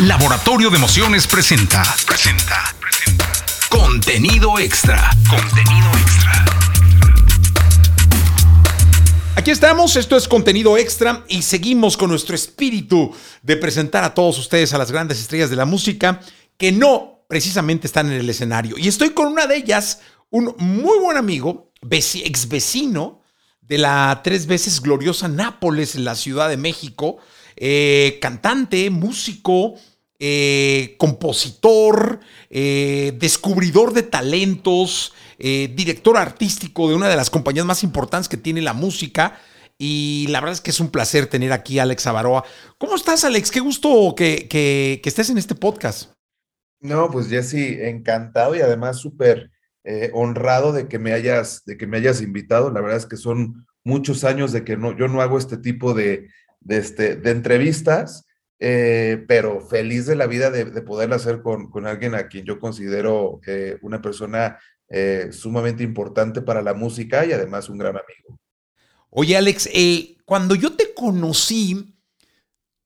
Laboratorio de Emociones presenta. Presenta. Presenta. Contenido extra. Contenido extra. Aquí estamos, esto es contenido extra y seguimos con nuestro espíritu de presentar a todos ustedes a las grandes estrellas de la música que no precisamente están en el escenario. Y estoy con una de ellas, un muy buen amigo, ex vecino de la tres veces gloriosa Nápoles la Ciudad de México, eh, cantante, músico, eh, compositor, eh, descubridor de talentos, eh, director artístico de una de las compañías más importantes que tiene la música. Y la verdad es que es un placer tener aquí a Alex Avaroa. ¿Cómo estás, Alex? Qué gusto que, que, estés en este podcast. No, pues Jesse, encantado y además súper honrado de que, me hayas, de que me hayas invitado. La verdad es que son muchos años de que no, yo no hago este tipo de, de, este, de entrevistas eh, pero feliz de la vida de, poderla hacer con, con, alguien a quien yo considero eh, una persona eh, sumamente importante para la música y además un gran amigo. Oye, Alex, cuando yo te conocí,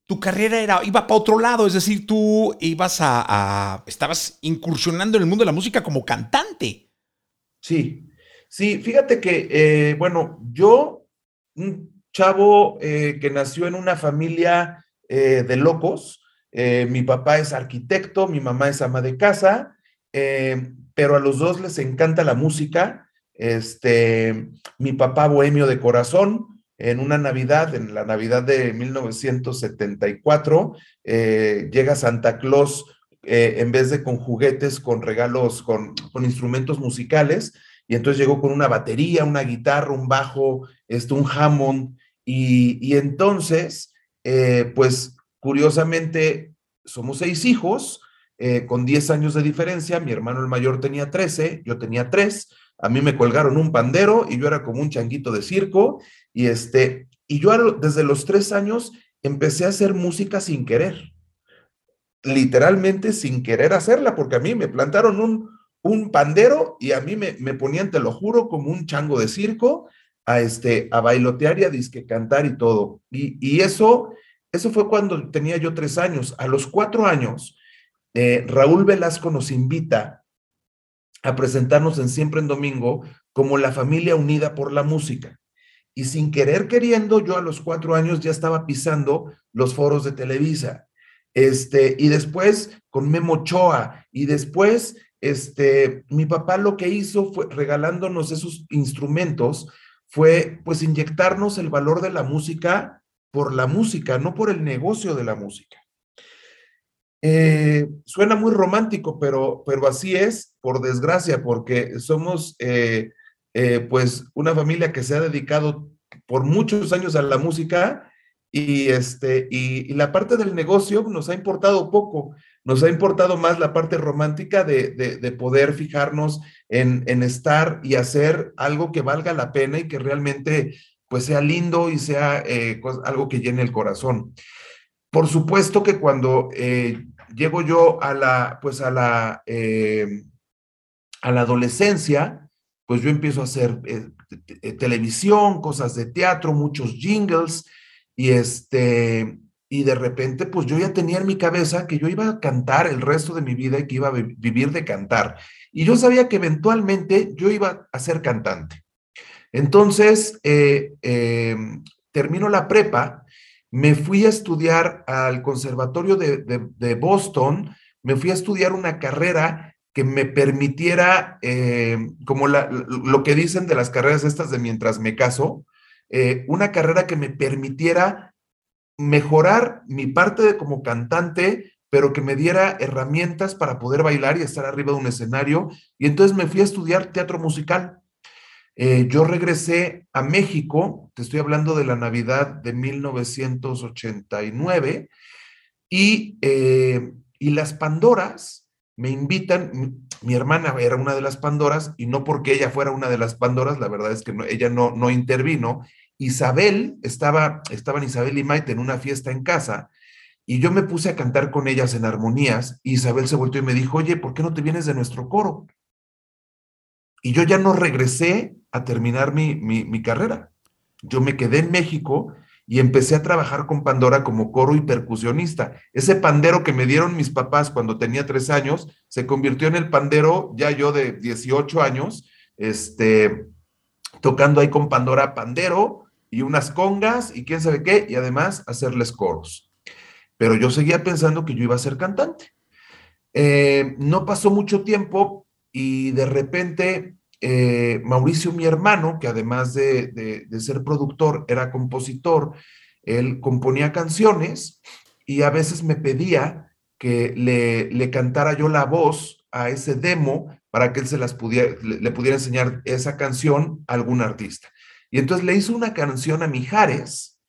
tu carrera era, iba para otro lado, es decir, tú ibas a, estabas incursionando en el mundo de la música como cantante. Sí, sí, fíjate que, bueno, yo, un chavo que nació en una familia eh, de locos. Eh, mi papá es arquitecto, mi mamá es ama de casa, eh, pero a los dos les encanta la música. Este, mi papá bohemio de corazón, en una Navidad, en la Navidad de 1974, llega Santa Claus en vez de con juguetes, con regalos, con, instrumentos musicales, y entonces llegó con una batería, una guitarra, un bajo, este, un Hammond, y, y entonces eh, pues curiosamente somos seis hijos, eh, con 10 años de diferencia, mi hermano el mayor tenía 13, yo tenía 3, a mí me colgaron un pandero y yo era como un changuito de circo, y este, y yo desde los 3 años empecé a hacer música sin querer, literalmente sin querer hacerla, porque a mí me plantaron un, un pandero y a mí me, me ponían, te lo juro, como un chango de circo, a, este, a bailotear y a disque cantar y todo. Y, y eso, eso fue cuando tenía yo tres años. A los cuatro años, eh, Raúl Velasco nos invita a presentarnos en Siempre en Domingo como la familia unida por la música. Y sin querer queriendo, yo a los cuatro años ya estaba pisando los foros de Televisa. Este, y después con Memo Choa, y después, este, mi papá lo que hizo fue regalándonos esos instrumentos fue pues inyectarnos el valor de la música por la música, no por el negocio de la música. Eh, suena muy romántico, pero, pero así es, por desgracia, porque somos eh, eh, pues una familia que se ha dedicado por muchos años a la música y, este, y, la parte del negocio nos ha importado poco, nos ha importado más la parte romántica de, de, poder fijarnos en, en, estar y hacer algo que valga la pena y que realmente pues sea lindo y sea eh, algo que llene el corazón. Por supuesto que cuando eh, llego yo a la, pues a la, eh, a la adolescencia, pues yo empiezo a hacer televisión, cosas de teatro, muchos jingles, y este, y de repente, pues yo ya tenía en mi cabeza que yo iba a cantar el resto de mi vida y que iba a vivir de cantar. Y yo sabía que eventualmente yo iba a ser cantante. Entonces, eh, em, termino la prepa, me fui a estudiar al Conservatorio de, Boston, me fui a estudiar una carrera que me permitiera, em, como lo que dicen de las carreras estas de mientras me caso, eh, una carrera que me permitiera mejorar mi parte de como cantante, pero que me diera herramientas para poder bailar y estar arriba de un escenario. Y entonces me fui a estudiar teatro musical. Eh, yo regresé a México, te estoy hablando de la Navidad de 1989, y, eh, y las Pandoras me invitan, mi, hermana era una de las Pandoras, y no porque ella fuera una de las Pandoras, la verdad es que ella no, no intervino, Isabel, estaba, estaban Isabel y Maite en una fiesta en casa y yo me puse a cantar con ellas en armonías y Isabel se volvió y me dijo, oye, ¿por qué no te vienes de nuestro coro? Y yo ya no regresé a terminar mi, mi, carrera. Yo me quedé en México y empecé a trabajar con Pandora como coro y percusionista. Ese pandero que me dieron mis papás cuando tenía tres años se convirtió en el pandero ya yo de 18 años, este, tocando ahí con Pandora pandero y unas congas y quién sabe qué, y además hacerles coros. Pero yo seguía pensando que yo iba a ser cantante. Eh, no pasó mucho tiempo y de repente eh, Mauricio, mi hermano, que además de, ser productor, era compositor, él componía canciones y a veces me pedía que le, le cantara yo la voz a ese demo para que él se las pudiera, le, pudiera enseñar esa canción a algún artista. Y entonces le hizo una canción a Mijares,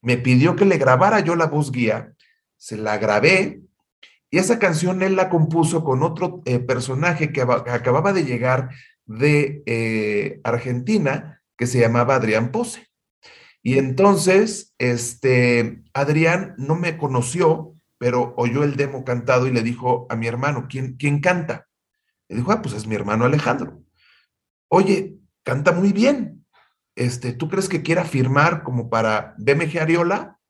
me pidió que le grabara yo la voz guía, se la grabé y esa canción él la compuso con otro eh, personaje que acababa de llegar de eh, Argentina que se llamaba Adrián Pose. Y entonces, este, Adrián no me conoció, pero oyó el demo cantado y le dijo a mi hermano, ¿quién, quién canta? Le dijo, ah, pues es mi hermano Alejandro. Oye, canta muy bien. Este, ¿Tú crees que quiera firmar como para BMG Ariola?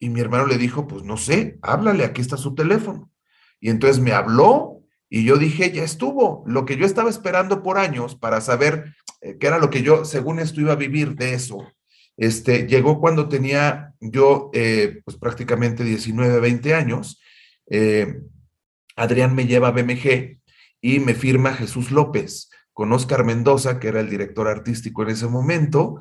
Y mi hermano le dijo, pues no sé, háblale, aquí está su teléfono. Y entonces me habló y yo dije, ya estuvo. Lo que yo estaba esperando por años para saber eh, qué era lo que yo, según esto, iba a vivir de eso, este, llegó cuando tenía yo, eh, pues prácticamente 19, 20 años. Eh, Adrián me lleva a BMG y me firma Jesús López con Oscar Mendoza, que era el director artístico en ese momento.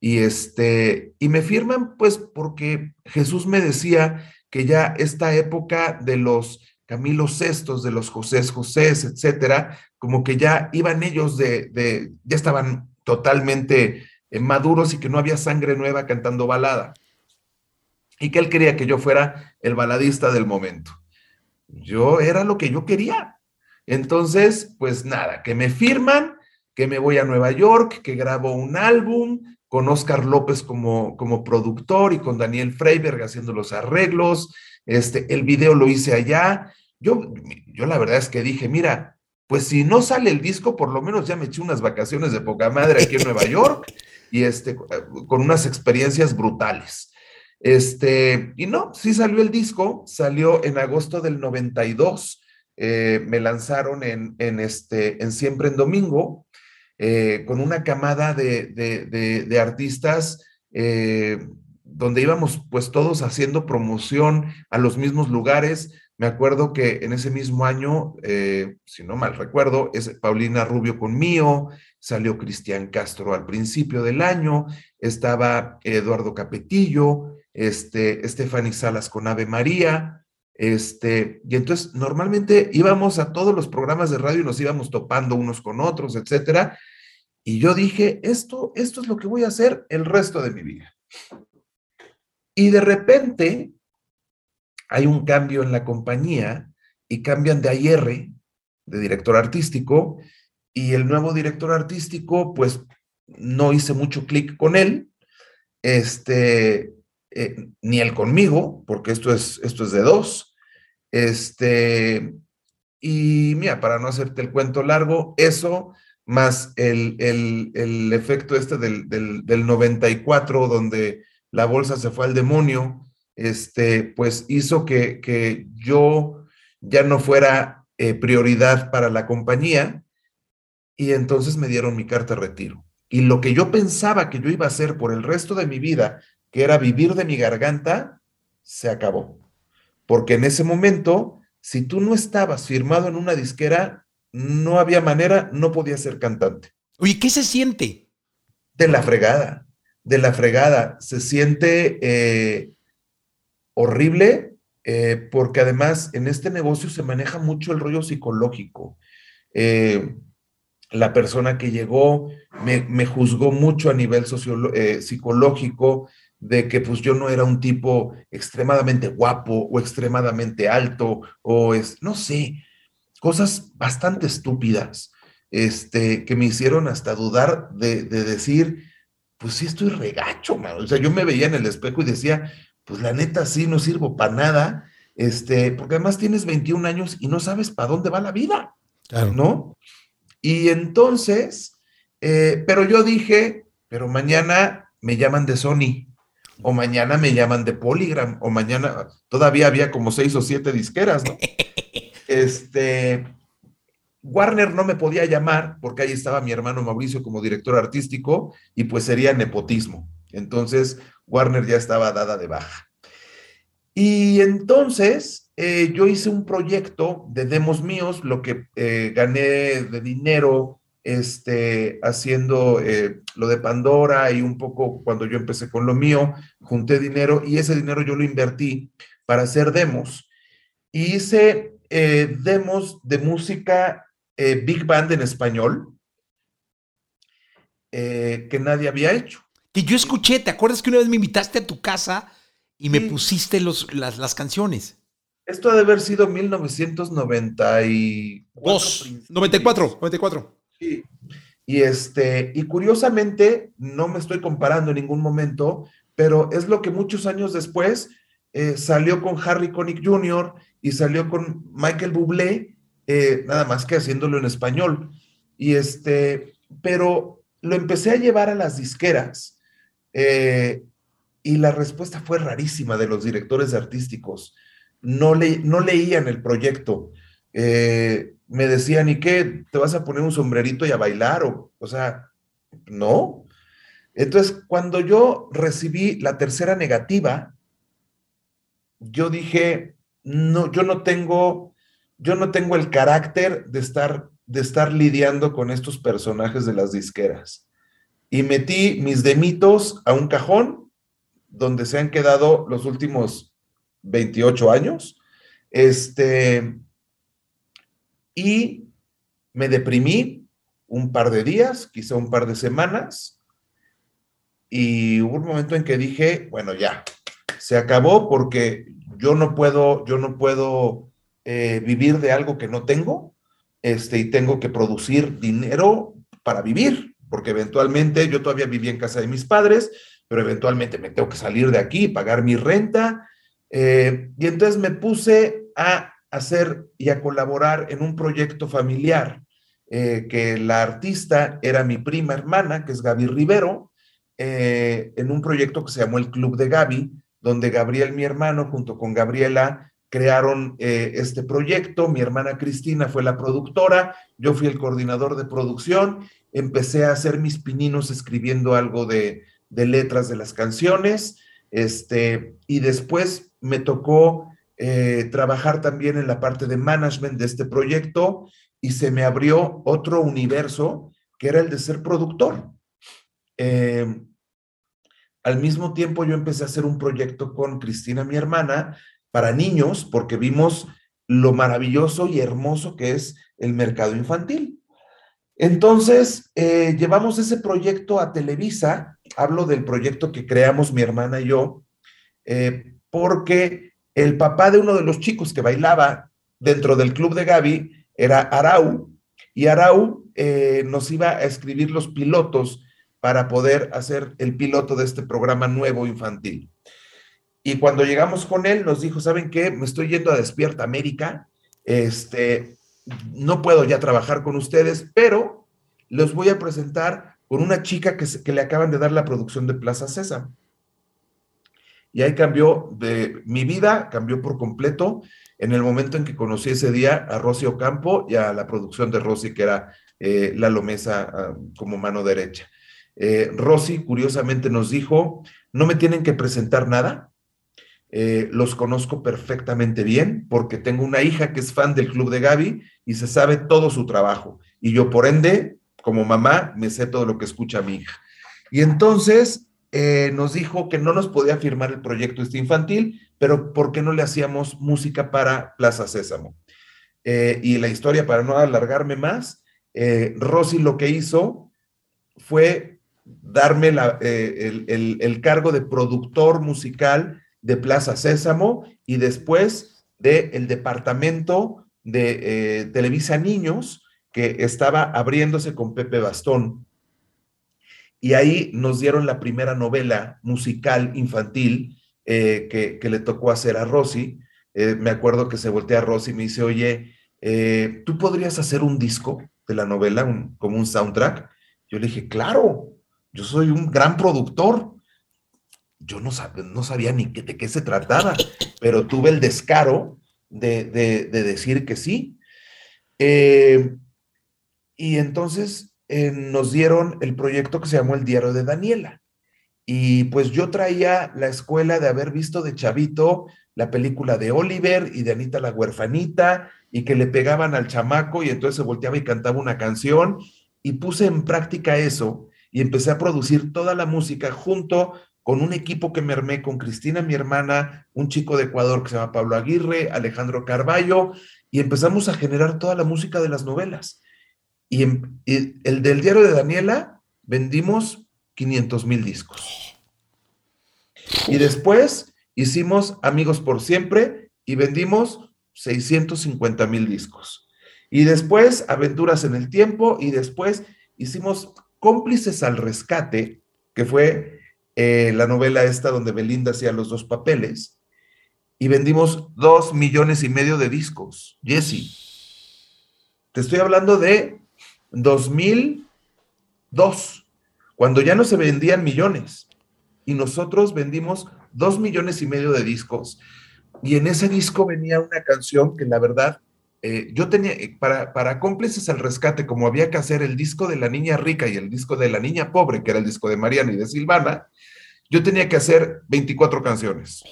Y, este, y me firman pues porque Jesús me decía que ya esta época de los Camilo Cestos, de los José José, etcétera, como que ya iban ellos de, ya estaban totalmente eh, maduros y que no había sangre nueva cantando balada. Y que él quería que yo fuera el baladista del momento. Yo era lo que yo quería. Entonces, pues nada, que me firman, que me voy a Nueva York, que grabo un álbum con Oscar López como, como productor y con Daniel Freiberg haciendo los arreglos, este, el video lo hice allá. Yo, yo la verdad es que dije, mira, pues si no sale el disco, por lo menos ya me eché unas vacaciones de poca madre aquí en Nueva York y este, con unas experiencias brutales. Este, y no, sí salió el disco, salió en agosto del 92, eh, me lanzaron en, en, este, en Siempre en Domingo, eh, con una camada de, de, de, artistas eh, donde íbamos pues todos haciendo promoción a los mismos lugares. Me acuerdo que en ese mismo año, si no mal recuerdo, es Paulina Rubio con Mío, salió Cristian Castro al principio del año, estaba Eduardo Capetillo, este, Stephanie Salas con Ave María, este, y entonces normalmente íbamos a todos los programas de radio y nos íbamos topando unos con otros, etcétera. Y yo dije, esto, esto es lo que voy a hacer el resto de mi vida. Y de repente hay un cambio en la compañía y cambian de AIR, de director artístico, y el nuevo director artístico, pues no hice mucho clic con él, este, eh, ni él conmigo, porque esto es, esto es de dos. Este, y mira, para no hacerte el cuento largo, eso más el, el, efecto este del, del, del 94, donde la bolsa se fue al demonio, este, pues hizo que, yo ya no fuera eh, prioridad para la compañía y entonces me dieron mi carta de retiro. Y lo que yo pensaba que yo iba a hacer por el resto de mi vida, que era vivir de mi garganta, se acabó. Porque en ese momento, si tú no estabas firmado en una disquera, no había manera, no podía ser cantante. Oye, ¿qué se siente? De la fregada de la fregada. Se siente eh, horrible eh, porque además en este negocio se maneja mucho el rollo psicológico. Eh, la persona que llegó me, juzgó mucho a nivel psicológico de que pues yo no era un tipo extremadamente guapo o extremadamente alto o es, no sé, cosas bastante estúpidas este, que me hicieron hasta dudar de, de decir, pues sí estoy regacho, man. O sea, yo me veía en el espejo y decía, pues la neta sí no sirvo para nada, este, porque además tienes 21 años y no sabes para dónde va la vida, ¿no? Y entonces, eh, pero yo dije, pero mañana me llaman de Sony. O mañana me llaman de Polygram, o mañana todavía había como seis o siete disqueras, ¿no? Este, Warner no me podía llamar porque ahí estaba mi hermano Mauricio como director artístico y pues sería nepotismo. Entonces, Warner ya estaba dada de baja. Y entonces eh, yo hice un proyecto de demos míos, lo que eh, gané de dinero este, haciendo eh, lo de Pandora y un poco cuando yo empecé con lo mío, junté dinero y ese dinero yo lo invertí para hacer demos. Y hice demos de música Big Band en español que nadie había hecho. Que yo escuché, ¿te acuerdas que una vez me invitaste a tu casa y me pusiste los, las, las, canciones? Esto ha de haber sido 1992. 94, 94. Y, este, y curiosamente, no me estoy comparando en ningún momento, pero es lo que muchos años después eh, salió con Harry Connick Jr. y salió con Michael Bublé, eh, nada más que haciéndolo en español. Y este, pero lo empecé a llevar a las disqueras eh, y la respuesta fue rarísima de los directores artísticos. No, le, no leían el proyecto. Me decían, ¿y qué? ¿Te vas a poner un sombrerito y a bailar? O, o sea, no. Entonces, cuando yo recibí la tercera negativa, yo dije, no, yo no tengo, yo no tengo el carácter de estar, de estar lidiando con estos personajes de las disqueras y metí mis demitos a un cajón donde se han quedado los últimos 28 años. Este, y me deprimí un par de días, quizá un par de semanas, y hubo un momento en que dije, bueno, ya, se acabó porque yo no puedo, yo no puedo eh, vivir de algo que no tengo, este, y tengo que producir dinero para vivir porque eventualmente yo todavía vivía en casa de mis padres, pero eventualmente me tengo que salir de aquí, pagar mi renta. Eh, y entonces me puse a hacer y a colaborar en un proyecto familiar, eh, que la artista era mi prima hermana, que es Gaby Rivero, eh, en un proyecto que se llamó el Club de Gaby, donde Gabriel, mi hermano, junto con Gabriela, crearon este proyecto. Mi hermana Cristina fue la productora, yo fui el coordinador de producción empecé a hacer mis pininos escribiendo algo de, letras de las canciones, este, y después me tocó eh, trabajar también en la parte de management de este proyecto y se me abrió otro universo que era el de ser productor. Em, al mismo tiempo yo empecé a hacer un proyecto con Cristina, mi hermana, para niños, porque vimos lo maravilloso y hermoso que es el mercado infantil. Entonces, eh, llevamos ese proyecto a Televisa, hablo del proyecto que creamos mi hermana y yo, eh, porque el papá de uno de los chicos que bailaba dentro del club de Gaby era Arau, y Arau eh, nos iba a escribir los pilotos para poder hacer el piloto de este programa nuevo infantil. Y cuando llegamos con él, nos dijo, ¿saben qué? Me estoy yendo a Despierta América, este, no puedo ya trabajar con ustedes, pero los voy a presentar con una chica que, que le acaban de dar la producción de Plaza César. Y ahí cambió de mi vida, cambió por completo en el momento en que conocí ese día a Rosy Ocampo y a la producción de Rosy, que era eh, la Lomesa ah, como mano derecha. Eh, Rosy, curiosamente, nos dijo, no me tienen que presentar nada, eh, los conozco perfectamente bien porque tengo una hija que es fan del Club de Gaby y se sabe todo su trabajo. Y yo, por ende, como mamá, me sé todo lo que escucha mi hija. Y entonces eh, nos dijo que no nos podía firmar el proyecto este infantil, pero ¿por qué no le hacíamos música para Plaza Sésamo? Eh, y la historia, para no alargarme más, Rosy lo que hizo fue darme el, el cargo de productor musical de Plaza Sésamo y después del el departamento de eh, Televisa Niños, que estaba abriéndose con Pepe Bastón. Y ahí nos dieron la primera novela musical infantil eh, que, le tocó hacer a Rosy. Eh, me acuerdo que se voltea a Rosy y me dice, oye, ¿tú podrías hacer un disco de la novela como un soundtrack? Yo le dije, claro, yo soy un gran productor yo no, sabía ni de qué se trataba, pero tuve el descaro de, decir que sí. Eh, y entonces eh, nos dieron el proyecto que se llamó El Diario de Daniela. Y pues yo traía la escuela de haber visto de chavito la película de Oliver y de Anita la huerfanita y que le pegaban al chamaco y entonces se volteaba y cantaba una canción y puse en práctica eso y empecé a producir toda la música junto con un equipo que me armé con Cristina, mi hermana, un chico de Ecuador que se llama Pablo Aguirre, Alejandro Carballo, y empezamos a generar toda la música de las novelas. Y, el del diario de Daniela vendimos 500 mil discos. Y después hicimos Amigos por Siempre y vendimos 650 mil discos. Y después Aventuras en el Tiempo y después hicimos Cómplices al Rescate, que fue eh, la novela esta donde Belinda hacía los dos papeles, y vendimos dos millones y medio de discos. Jesse, te estoy hablando de 2002, cuando ya no se vendían millones, y nosotros vendimos dos millones y medio de discos, y en ese disco venía una canción que la verdad eh, yo tenía, eh, para, para cómplices al rescate, como había que hacer el disco de la niña rica y el disco de la niña pobre, que era el disco de Mariana y de Silvana, yo tenía que hacer 24 canciones.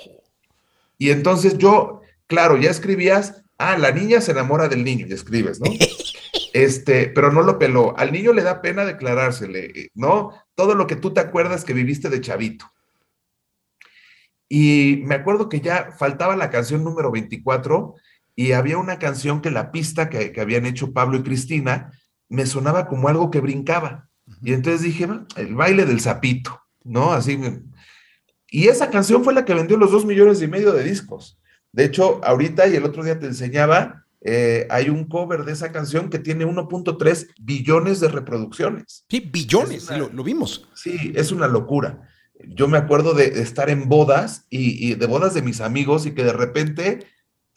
Y entonces yo, claro, ya escribías, ah, la niña se enamora del niño, y escribes, ¿no? Este, pero no lo peló. Al niño le da pena declarársele, ¿no? Todo lo que tú te acuerdas que viviste de chavito. Y me acuerdo que ya faltaba la canción número 24 y había una canción que la pista que, habían hecho Pablo y Cristina me sonaba como algo que brincaba. Y entonces dije, el baile del sapito, ¿no? Así. Y esa canción fue la que vendió los dos millones y medio de discos. De hecho, ahorita y el otro día te enseñaba, eh, hay un cover de esa canción que tiene 1.3 billones de reproducciones. Sí, billones, lo, vimos. Sí, es una locura. Yo me acuerdo de estar en bodas y, y de bodas de mis amigos y que de repente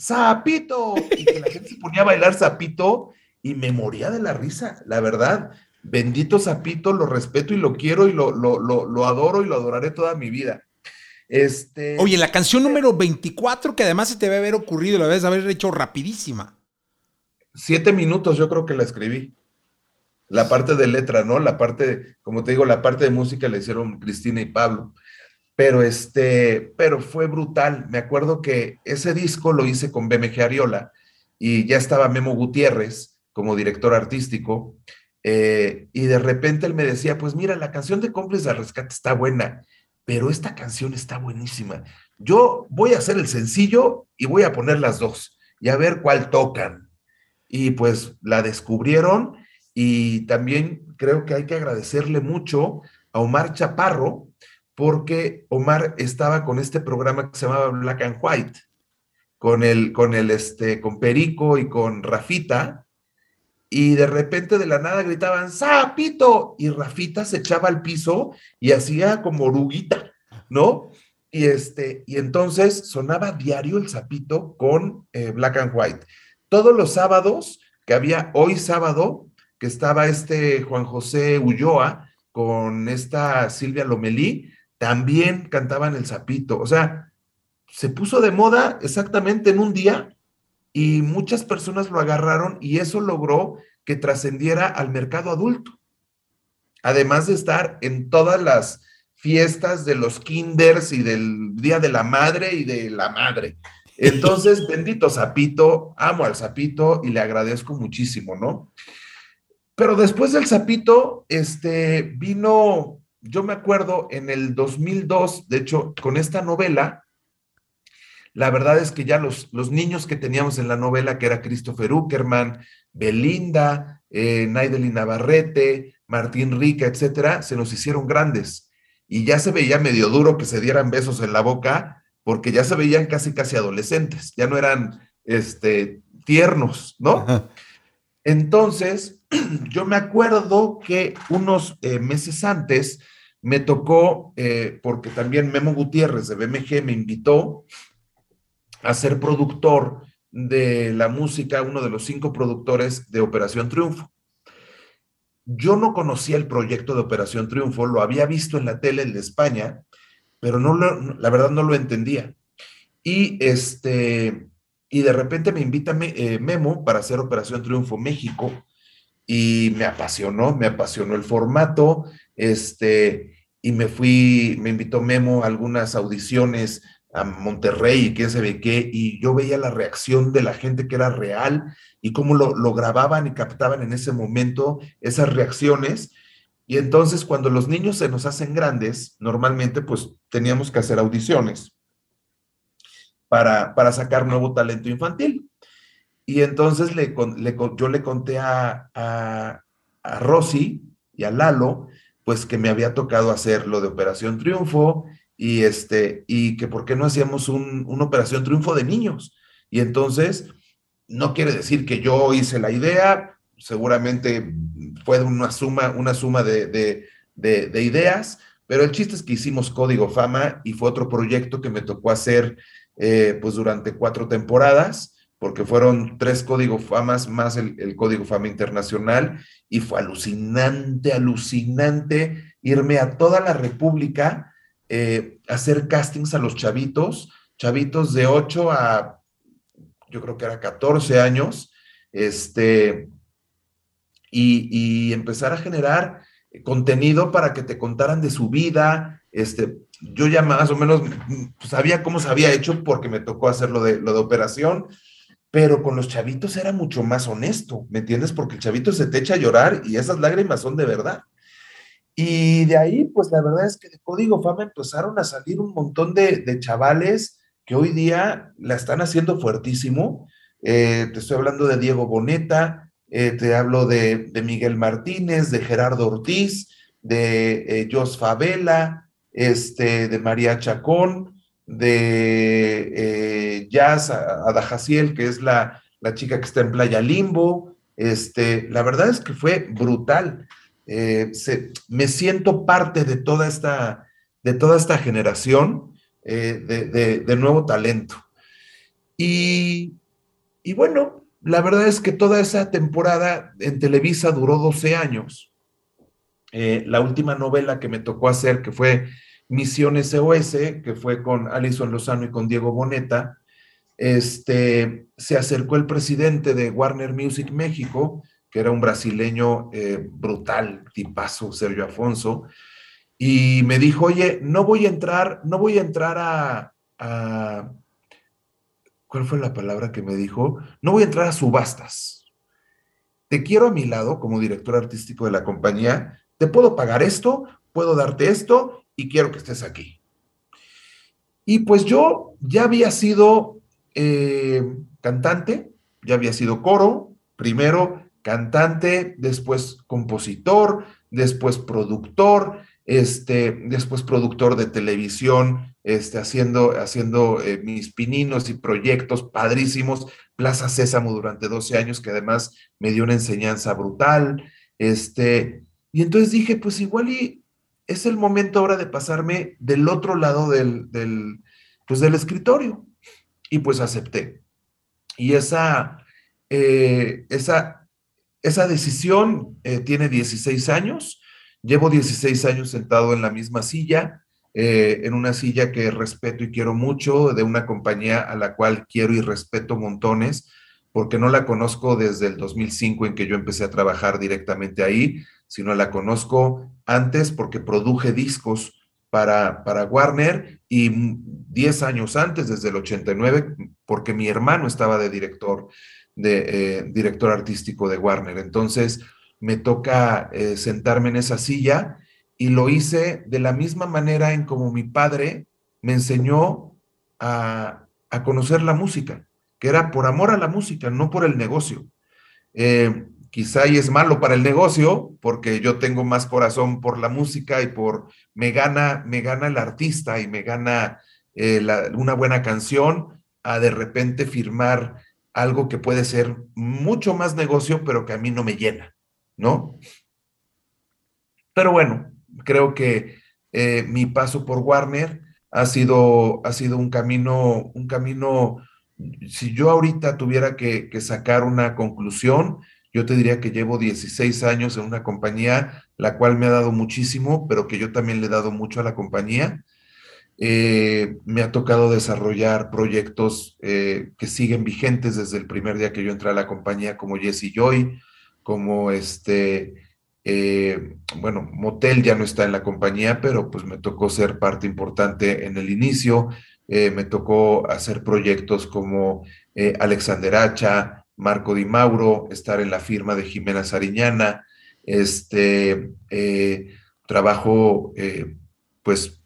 ¡Zapito! Y que la gente se ponía a bailar Zapito y me moría de la risa, la verdad. Bendito Zapito, lo respeto y lo quiero y lo, lo, adoro y lo adoraré toda mi vida. Este... Oye, la canción número 24, que además se te debe haber ocurrido, la debes haber hecho rapidísima. Siete minutos yo creo que la escribí. La parte de letra, ¿no? La parte, como te digo, la parte de música la hicieron Cristina y Pablo pero este, pero fue brutal. Me acuerdo que ese disco lo hice con BMG Ariola y ya estaba Memo Gutiérrez como director artístico. Eh, y de repente él me decía, pues mira, la canción de Cómplices al Rescate está buena, pero esta canción está buenísima. Yo voy a hacer el sencillo y voy a poner las dos y a ver cuál tocan. Y pues la descubrieron y también creo que hay que agradecerle mucho a Omar Chaparro, porque Omar estaba con este programa que se llamaba Black and White, con el, con el, este, con Perico y con Rafita, y de repente de la nada gritaban, ¡Sapito! Y Rafita se echaba al piso y hacía como oruguita, ¿no? Y, este, y entonces sonaba diario el sapito con eh, Black and White. Todos los sábados, que había hoy sábado, que estaba este Juan José Ulloa con esta Silvia Lomelí, también cantaban el sapito. O sea, se puso de moda exactamente en un día y muchas personas lo agarraron y eso logró que trascendiera al mercado adulto. Además de estar en todas las fiestas de los kinders y del Día de la Madre y de la Madre. Entonces, bendito sapito, amo al sapito y le agradezco muchísimo, ¿no? Pero después del sapito, este, vino yo me acuerdo en el 2002, de hecho, con esta novela, la verdad es que ya los, los niños que teníamos en la novela, que era Christopher Uckerman, Belinda, eh, Naidelin Navarrete, Martín Rica, etcétera, se nos hicieron grandes. Y ya se veía medio duro que se dieran besos en la boca, porque ya se veían casi, casi adolescentes, ya no eran este, tiernos, ¿no? Entonces, yo me acuerdo que unos eh, meses antes me tocó, eh, porque también Memo Gutiérrez de BMG me invitó a ser productor de la música, uno de los cinco productores de Operación Triunfo. Yo no conocía el proyecto de Operación Triunfo, lo había visto en la tele de España, pero no la verdad no lo entendía. Y este, y de repente me invita eh, Memo para hacer Operación Triunfo México y me apasionó, me apasionó el formato, este, y me fui, me invitó Memo a algunas audiciones a Monterrey y quién sabe qué, y yo veía la reacción de la gente que era real y cómo lo, lo grababan y captaban en ese momento esas reacciones. Y entonces cuando los niños se nos hacen grandes, normalmente pues teníamos que hacer audiciones para, sacar nuevo talento infantil. Y entonces le, yo le conté a, a, Rosy y a Lalo, pues que me había tocado hacer lo de Operación Triunfo y, este, y que por qué no hacíamos un, una Operación Triunfo de niños. Y entonces, no quiere decir que yo hice la idea, seguramente fue una suma, una suma de, de, de ideas, pero el chiste es que hicimos Código Fama y fue otro proyecto que me tocó hacer eh, pues durante cuatro temporadas, porque fueron tres códigos famas más el, código fama internacional, y fue alucinante, alucinante irme a toda la República eh, hacer castings a los chavitos, chavitos de 8 a, yo creo que era 14 años, este, y, empezar a generar contenido para que te contaran de su vida, este, yo ya más o menos sabía cómo se había hecho porque me tocó hacer lo de, lo de operación, pero con los chavitos era mucho más honesto, ¿me entiendes? Porque el chavito se te echa a llorar y esas lágrimas son de verdad. Y de ahí, pues la verdad es que de Código Fama empezaron a salir un montón de, chavales que hoy día la están haciendo fuertísimo. Eh, te estoy hablando de Diego Boneta, eh, te hablo de, Miguel Martínez, de Gerardo Ortiz, de eh, Jos Favela, este, de María Chacón, de Jazz Adajaciel, que es la, chica que está en Playa Limbo. Este, la verdad es que fue brutal. Eh, me siento parte de toda esta, de toda esta generación eh, de, nuevo talento. Y, y bueno, la verdad es que toda esa temporada en Televisa duró 12 años. la última novela que me tocó hacer, que fue Misión SOS, que fue con Alison Lozano y con Diego Boneta, este, se acercó el presidente de Warner Music México, que era un brasileño eh, brutal, tipazo, Sergio Afonso, y me dijo, oye, no voy a entrar, no voy a entrar a, ¿cuál fue la palabra que me dijo? No voy a entrar a subastas. Te quiero a mi lado como director artístico de la compañía, te puedo pagar esto, puedo darte esto y quiero que estés aquí. Y pues yo ya había sido eh, cantante, ya había sido coro, primero cantante, después compositor, después productor, este, después productor de televisión, este, haciendo, haciendo eh, mis pininos y proyectos padrísimos, Plaza Sésamo durante 12 años, que además me dio una enseñanza brutal, este, y entonces dije, pues igual y es el momento ahora de pasarme del otro lado del, pues del escritorio. Y pues acepté. Y esa, eh, esa, esa decisión eh, tiene 16 años. Llevo 16 años sentado en la misma silla, eh, en una silla que respeto y quiero mucho, de una compañía a la cual quiero y respeto montones, porque no la conozco desde el 2005 en que yo empecé a trabajar directamente ahí, sino la conozco antes porque produje discos para, para Warner y 10 años antes, desde el 89, porque mi hermano estaba de director, de eh, director artístico de Warner. Entonces me toca eh, sentarme en esa silla y lo hice de la misma manera en como mi padre me enseñó a, a conocer la música, que era por amor a la música, no por el negocio. Eh, quizá y es malo para el negocio, porque yo tengo más corazón por la música y por, me gana, me gana el artista y me gana una buena canción a de repente firmar algo que puede ser mucho más negocio, pero que a mí no me llena, ¿no? Pero bueno, creo que eh, mi paso por Warner ha sido, ha sido un camino, un camino, si yo ahorita tuviera que, que sacar una conclusión, yo te diría que llevo 16 años en una compañía, la cual me ha dado muchísimo, pero que yo también le he dado mucho a la compañía. Eh, me ha tocado desarrollar proyectos eh, que siguen vigentes desde el primer día que yo entré a la compañía, como Jesse Joy, como este, eh, bueno, Motel ya no está en la compañía, pero pues me tocó ser parte importante en el inicio. me tocó hacer proyectos como Alexander Hacha, Marco Di Mauro, estar en la firma de Jimena Sariñana, este, trabajo pues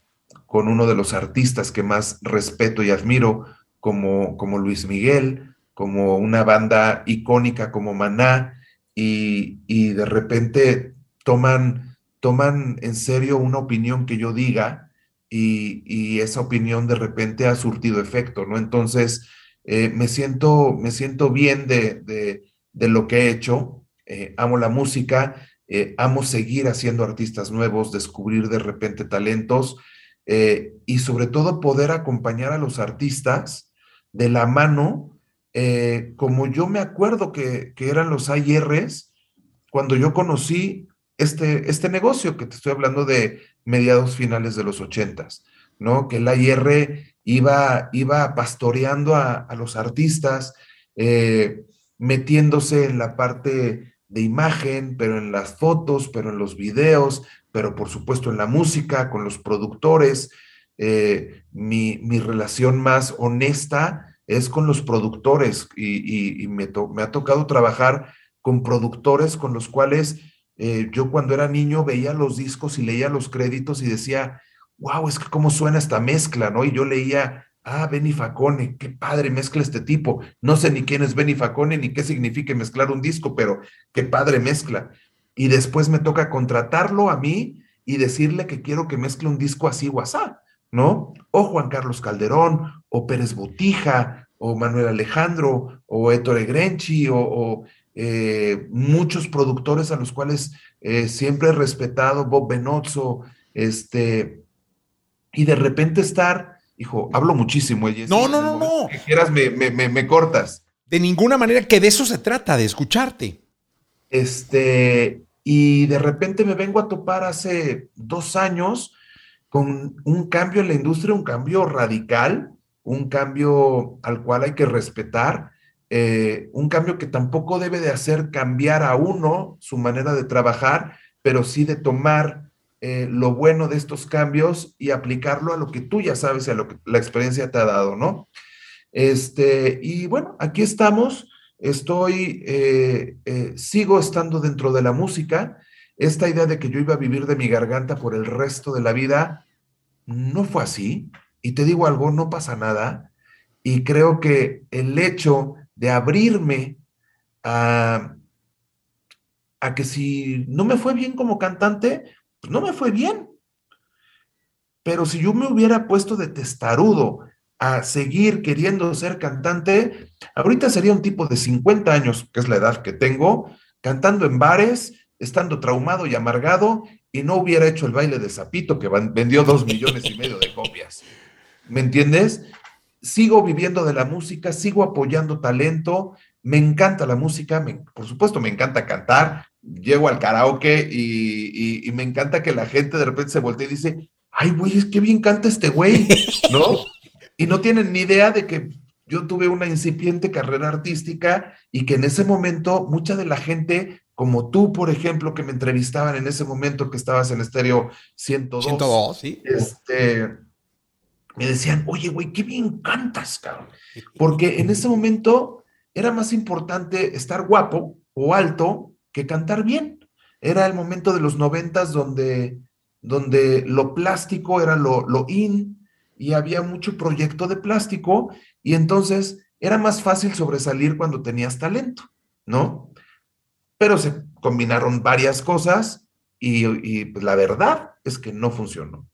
con uno de los artistas que más respeto y admiro, como, como Luis Miguel, como una banda icónica como Maná, y, de repente toman, toman en serio una opinión que yo diga, y, esa opinión de repente ha surtido efecto, ¿no? Entonces, eh, me, siento, me siento bien de, lo que he hecho, eh, amo la música, eh, amo seguir haciendo artistas nuevos, descubrir de repente talentos eh, y sobre todo poder acompañar a los artistas de la mano, eh, como yo me acuerdo que, eran los AIRs cuando yo conocí este, este negocio, que te estoy hablando de mediados finales de los ochentas, ¿no? Que el AIR iba, iba pastoreando a, los artistas, eh, metiéndose en la parte de imagen, pero en las fotos, pero en los videos, pero por supuesto en la música, con los productores. Eh, mi, relación más honesta es con los productores y, me, ha tocado trabajar con productores con los cuales eh, yo cuando era niño veía los discos y leía los créditos y decía, wow, es que cómo suena esta mezcla, ¿no? Y yo leía, ah, Benny Facone, qué padre mezcla este tipo. No sé ni quién es Benny Facone ni qué significa mezclar un disco, pero qué padre mezcla y después me toca contratarlo a mí y decirle que quiero que mezcle un disco así o ¿no? O Juan Carlos Calderón, o Pérez Botija, o Manuel Alejandro, o Ettore Grenchi, o, eh, muchos productores a los cuales eh, siempre he respetado, Bob Benozzo, este, y de repente estar, hijo, hablo muchísimo. no, no, no, no. Que quieras me, me, me cortas. De ninguna manera, que de eso se trata, de escucharte. Este, y de repente me vengo a topar hace dos años con un cambio en la industria, un cambio radical, un cambio al cual hay que respetar, eh, un cambio que tampoco debe de hacer cambiar a uno su manera de trabajar, pero sí de tomar eh, lo bueno de estos cambios y aplicarlo a lo que tú ya sabes a lo que la experiencia te ha dado, ¿no? Este, y bueno, aquí estamos estoy, eh, eh, sigo estando dentro de la música. Esta idea de que yo iba a vivir de mi garganta por el resto de la vida, no fue así. Y te digo algo, no pasa nada. Y creo que el hecho de abrirme a, a que si no me fue bien como cantante, pues no me fue bien. Pero si yo me hubiera puesto de testarudo a seguir queriendo ser cantante, ahorita sería un tipo de 50 años, que es la edad que tengo, cantando en bares, estando traumado y amargado, y no hubiera hecho el baile de Zapito, que vendió dos millones y medio de copias. ¿Me entiendes? Sigo viviendo de la música, sigo apoyando talento, me encanta la música, por supuesto me encanta cantar, llego al karaoke y, y, me encanta que la gente de repente se voltee y dice, ay, güey, es que bien canta este güey, ¿no? Y no tienen ni idea de que yo tuve una incipiente carrera artística y que en ese momento mucha de la gente, como tú, por ejemplo, que me entrevistaban en ese momento que estabas en estéreo 102, 102 ¿sí? este, me decían, oye, güey, qué bien cantas, cabrón. Porque en ese momento era más importante estar guapo o alto que cantar bien. Era el momento de los noventas donde, donde lo plástico era lo, lo in, y había mucho proyecto de plástico y entonces era más fácil sobresalir cuando tenías talento, ¿no? Pero se combinaron varias cosas y, pues, la verdad es que no funcionó.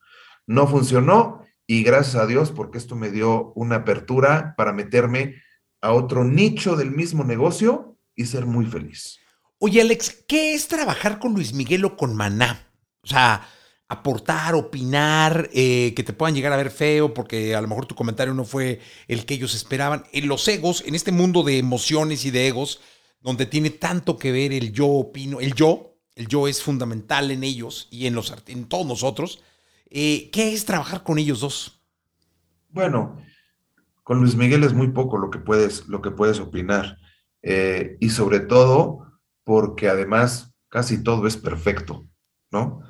No funcionó y gracias a Dios porque esto me dio una apertura para meterme a otro nicho del mismo negocio y ser muy feliz. Oye, Alex, ¿qué es trabajar con Luis Miguel o con Maná? O sea, aportar, opinar, eh, que te puedan llegar a ver feo porque a lo mejor tu comentario no fue el que ellos esperaban. En los egos, en este mundo de emociones y de egos, donde tiene tanto que ver el yo opino, el yo, el yo es fundamental en ellos y en, los, en todos nosotros. Eh, ¿Qué es trabajar con ellos dos? Bueno, con Luis Miguel es muy poco lo que puedes, lo que puedes opinar. Eh, y sobre todo porque además casi todo es perfecto, ¿no?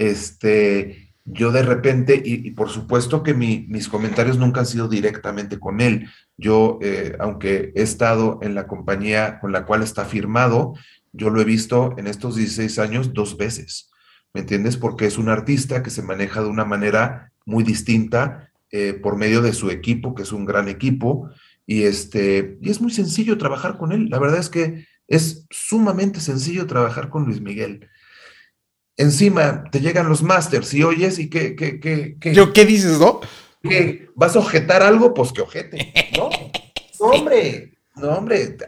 Este, yo de repente, y, por supuesto que mis comentarios nunca han sido directamente con él. Yo, eh, aunque he estado en la compañía con la cual está firmado, yo lo he visto en estos 16 años dos veces, ¿me entiendes? Porque es un artista que se maneja de una manera muy distinta eh, por medio de su equipo, que es un gran equipo, y, este, y es muy sencillo trabajar con él. La verdad es que es sumamente sencillo trabajar con Luis Miguel. Encima te llegan los masters y oyes y qué, qué, qué, qué. ¿Yo qué dices, no? ¿Que vas a objetar algo? Pues que ojete, ¿no? No, hombre, no, hombre.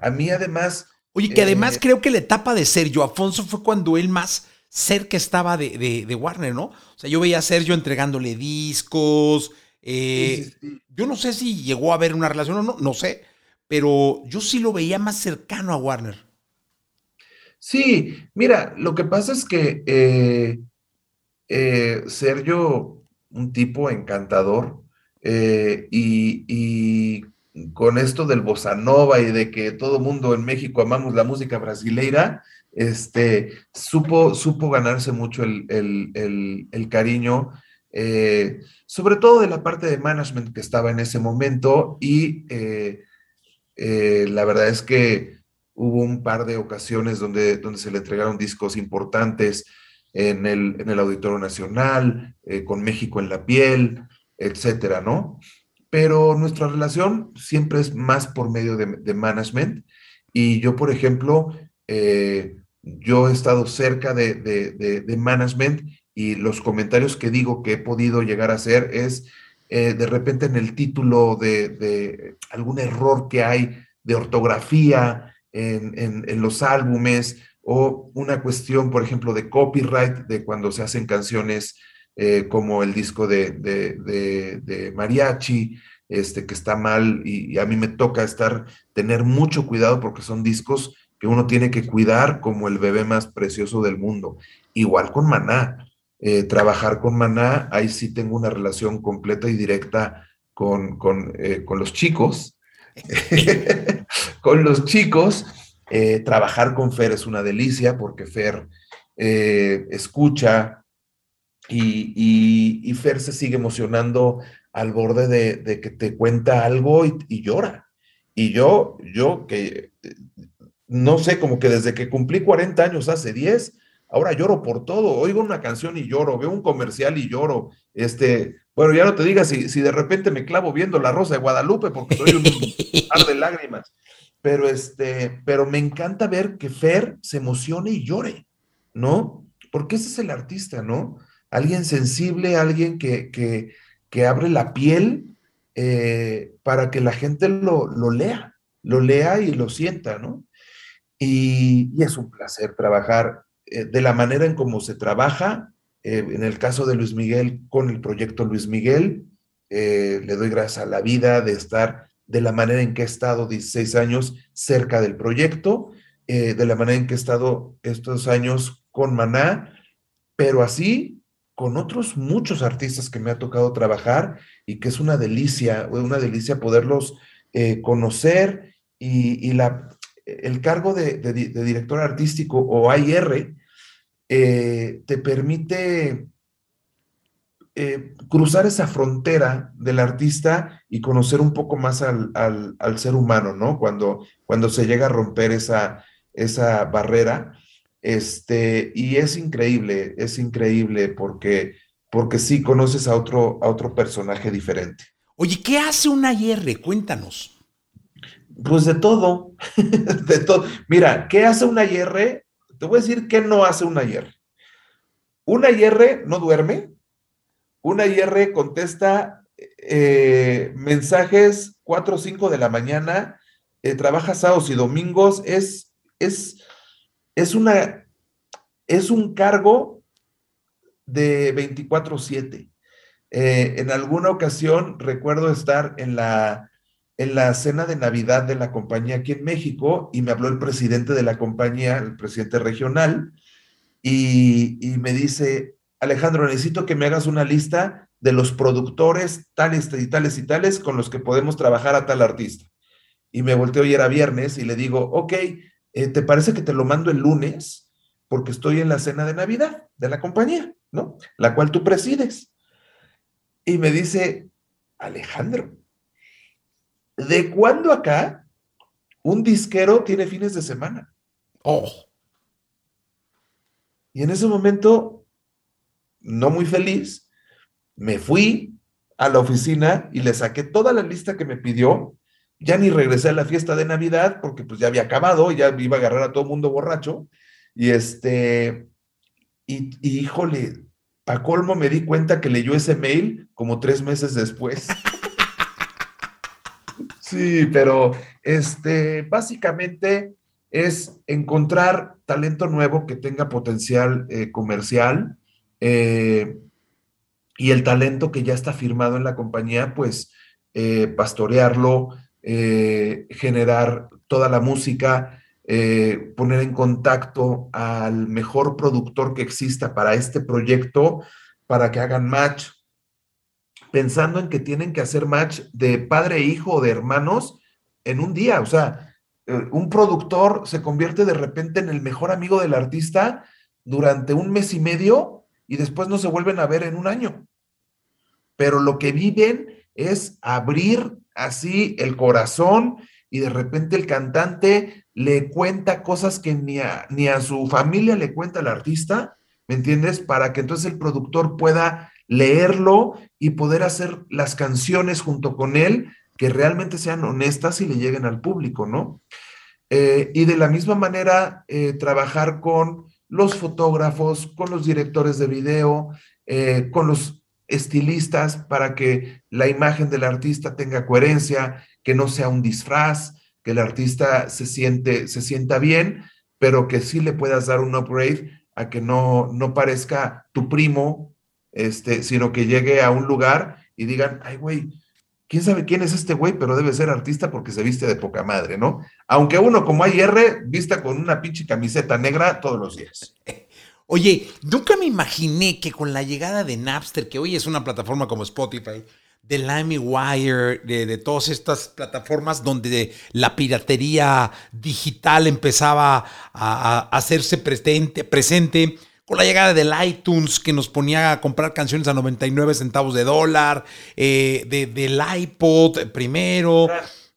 A mí además... Oye, que además eh, creo que la etapa de Sergio Afonso fue cuando él más cerca estaba de, de, Warner, ¿no? O sea, yo veía a Sergio entregándole discos. Eh, yo no sé si llegó a haber una relación o no, no sé, pero yo sí lo veía más cercano a Warner. Sí, mira, lo que pasa es que eh, eh, Sergio, un tipo encantador, y, y, con esto del bossa nova y de que todo mundo en México amamos la música brasileira, este, supo, supo ganarse mucho el, cariño, eh, sobre todo de la parte de management que estaba en ese momento y eh, eh, la verdad es que hubo un par de ocasiones donde, donde se le entregaron discos importantes en el, en el Auditorio Nacional, con México en la piel, etcétera, ¿no? Pero nuestra relación siempre es más por medio de, management y yo, por ejemplo, yo he estado cerca de, management y los comentarios que digo que he podido llegar a hacer es eh, de repente en el título de, algún error que hay de ortografía en, los álbumes o una cuestión, por ejemplo, de copyright, de cuando se hacen canciones eh, como el disco de, mariachi, este, que está mal y, a mí me toca estar, tener mucho cuidado porque son discos que uno tiene que cuidar como el bebé más precioso del mundo. Igual con Maná. Eh, trabajar con Maná, ahí sí tengo una relación completa y directa con, con, eh, los chicos. con los chicos. Eh, trabajar con Fer es una delicia porque Fer escucha y, Fer se sigue emocionando al borde de, que te cuenta algo y, y, llora. Y yo, yo que no sé, como que desde que cumplí 40 años hace 10, ahora lloro por todo. Oigo una canción y lloro, veo un comercial y lloro. Este, bueno, ya no te digas si, si de repente me clavo viendo La Rosa de Guadalupe porque soy un par de lágrimas. Pero este, pero me encanta ver que Fer se emocione y llore, ¿no? Porque ese es el artista, ¿no? Alguien sensible, alguien que, que, que abre la piel eh, para que la gente lo, lo lea, lo lea y lo sienta, ¿no? Y, es un placer trabajar eh, de la manera en cómo se trabaja. Eh, en el caso de Luis Miguel, con el proyecto Luis Miguel, eh, le doy gracias a la vida de estar de la manera en que he estado 16 años cerca del proyecto, de la manera en que he estado estos años con Maná, pero así con otros muchos artistas que me ha tocado trabajar y que es una delicia, una delicia poderlos conocer y, la, el cargo de, director artístico o AIR eh, te permite eh, cruzar esa frontera del artista y conocer un poco más al, ser humano, ¿no? Cuando, cuando se llega a romper esa, esa barrera. Este, y es increíble, es increíble porque, porque sí conoces a otro, a otro personaje diferente. Oye, ¿qué hace un AIR? Cuéntanos. Pues de todo, de todo. Mira, ¿qué hace una IR? Te voy a decir qué no hace una IR. Una IR no duerme. Una IR contesta eh, mensajes 4 o 5 de la mañana, eh, trabaja sábados y domingos. Es, es, es, una, es un cargo de 24-7. Eh, en alguna ocasión recuerdo estar en la en la cena de Navidad de la compañía aquí en México y me habló el presidente de la compañía, el presidente regional, y, me dice, Alejandro, necesito que me hagas una lista de los productores tales y tales y tales con los que podemos trabajar a tal artista. Y me volteo y era viernes y le digo, ok, eh, ¿te parece que te lo mando el lunes? Porque estoy en la cena de Navidad de la compañía, ¿no? La cual tú presides. Y me dice, Alejandro, ¿de cuándo acá un disquero tiene fines de semana? Oh. Y en ese momento, no muy feliz, me fui a la oficina y le saqué toda la lista que me pidió. Ya ni regresé a la fiesta de Navidad porque pues ya había acabado, ya iba a agarrar a todo mundo borracho. Y este, y, y híjole, a colmo me di cuenta que leyó ese mail como tres meses después. Sí, pero este, básicamente es encontrar talento nuevo que tenga potencial eh, comercial eh, y el talento que ya está firmado en la compañía, pues eh, pastorearlo, generar toda la música, poner en contacto al mejor productor que exista para este proyecto, para que hagan match, pensando en que tienen que hacer match de padre e hijo o de hermanos en un día. O sea, eh, un productor se convierte de repente en el mejor amigo del artista durante un mes y medio y después no se vuelven a ver en un año. Pero lo que viven es abrir así el corazón y de repente el cantante le cuenta cosas que ni a, ni a su familia le cuenta el artista, ¿me entiendes? Para que entonces el productor pueda leerlo y poder hacer las canciones junto con él que realmente sean honestas y le lleguen al público, ¿no? Eh, y de la misma manera, eh, trabajar con los fotógrafos, con los directores de video, eh, con los estilistas para que la imagen del artista tenga coherencia, que no sea un disfraz, que el artista se, siente, se sienta bien, pero que sí le puedas dar un upgrade a que no, no parezca tu primo, este, sino que llegue a un lugar y digan, ay, güey, quién sabe quién es este güey, pero debe ser artista porque se viste de poca madre, ¿no? Aunque uno como AIR vista con una pinche camiseta negra todos los días. Oye, nunca me imaginé que con la llegada de Napster, que hoy es una plataforma como Spotify, de LimeWire, de, de todas estas plataformas donde la piratería digital empezaba a, hacerse presente con la llegada del iTunes que nos ponía a comprar canciones a 99 centavos de dólar, eh, del iPod primero.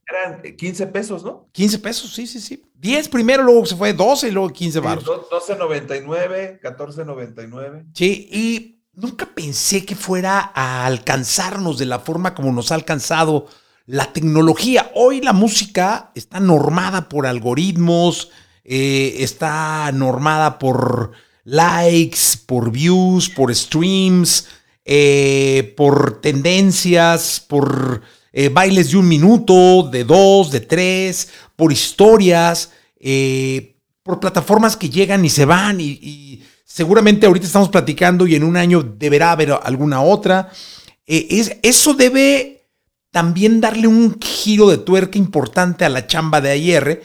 Eran, 15 pesos, ¿no? 15 pesos, sí, sí, sí. 10 primero, luego se fue 12 y luego 15 baros. 12.99, 14.99. Sí, y nunca pensé que fuera a alcanzarnos de la forma como nos ha alcanzado la tecnología. Hoy la música está normada por algoritmos, eh, está normada por likes, por views, por streams, eh, por tendencias, por eh, bailes de un minuto, de dos, de tres, por historias, eh, por plataformas que llegan y se van y, seguramente ahorita estamos platicando y en un año deberá haber alguna otra. es, eso debe también darle un giro de tuerca importante a la chamba de ayer,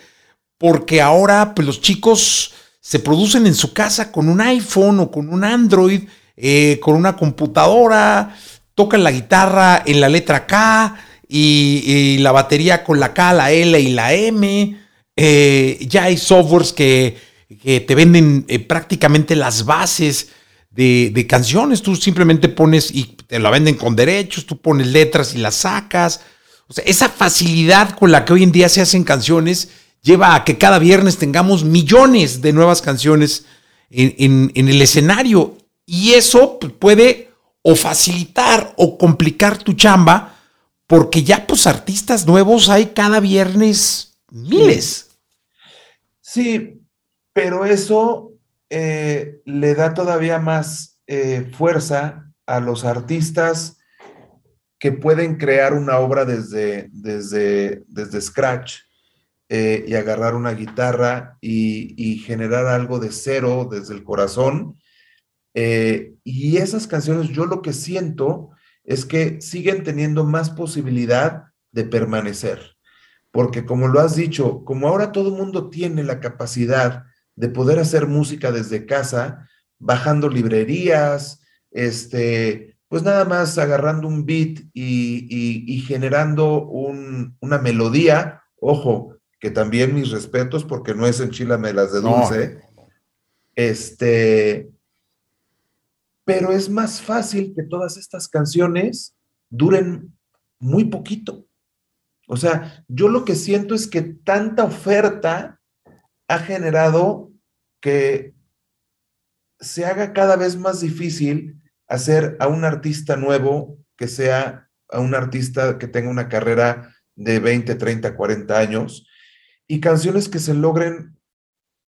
porque ahora pues, los chicos se producen en su casa con un iPhone o con un Android, eh, con una computadora, tocan la guitarra en la letra K y, la batería con la K, la L y la M. Eh, ya hay softwares que, te venden eh, prácticamente las bases de, de, canciones. Tú simplemente pones y te la venden con derechos, tú pones letras y las sacas. O sea, esa facilidad con la que hoy en día se hacen canciones lleva a que cada viernes tengamos millones de nuevas canciones en, el escenario. Y eso puede o facilitar o complicar tu chamba, porque ya pues artistas nuevos hay cada viernes miles. Sí, pero eso eh, le da todavía más eh, fuerza a los artistas que pueden crear una obra desde, desde, desde scratch eh, y agarrar una guitarra y, generar algo de cero desde el corazón. Eh, y esas canciones, yo lo que siento es que siguen teniendo más posibilidad de permanecer. Porque como lo has dicho, como ahora todo el mundo tiene la capacidad de poder hacer música desde casa, bajando librerías, este, pues nada más agarrando un beat y, generando una melodía, ojo, que también mis respetos porque no es enchilamelas de dulce, este, pero es más fácil que todas estas canciones duren muy poquito. O sea, yo lo que siento es que tanta oferta ha generado que se haga cada vez más difícil hacer a un artista nuevo que sea a un artista que tenga una carrera de 20, 30, 40 años y canciones que se logren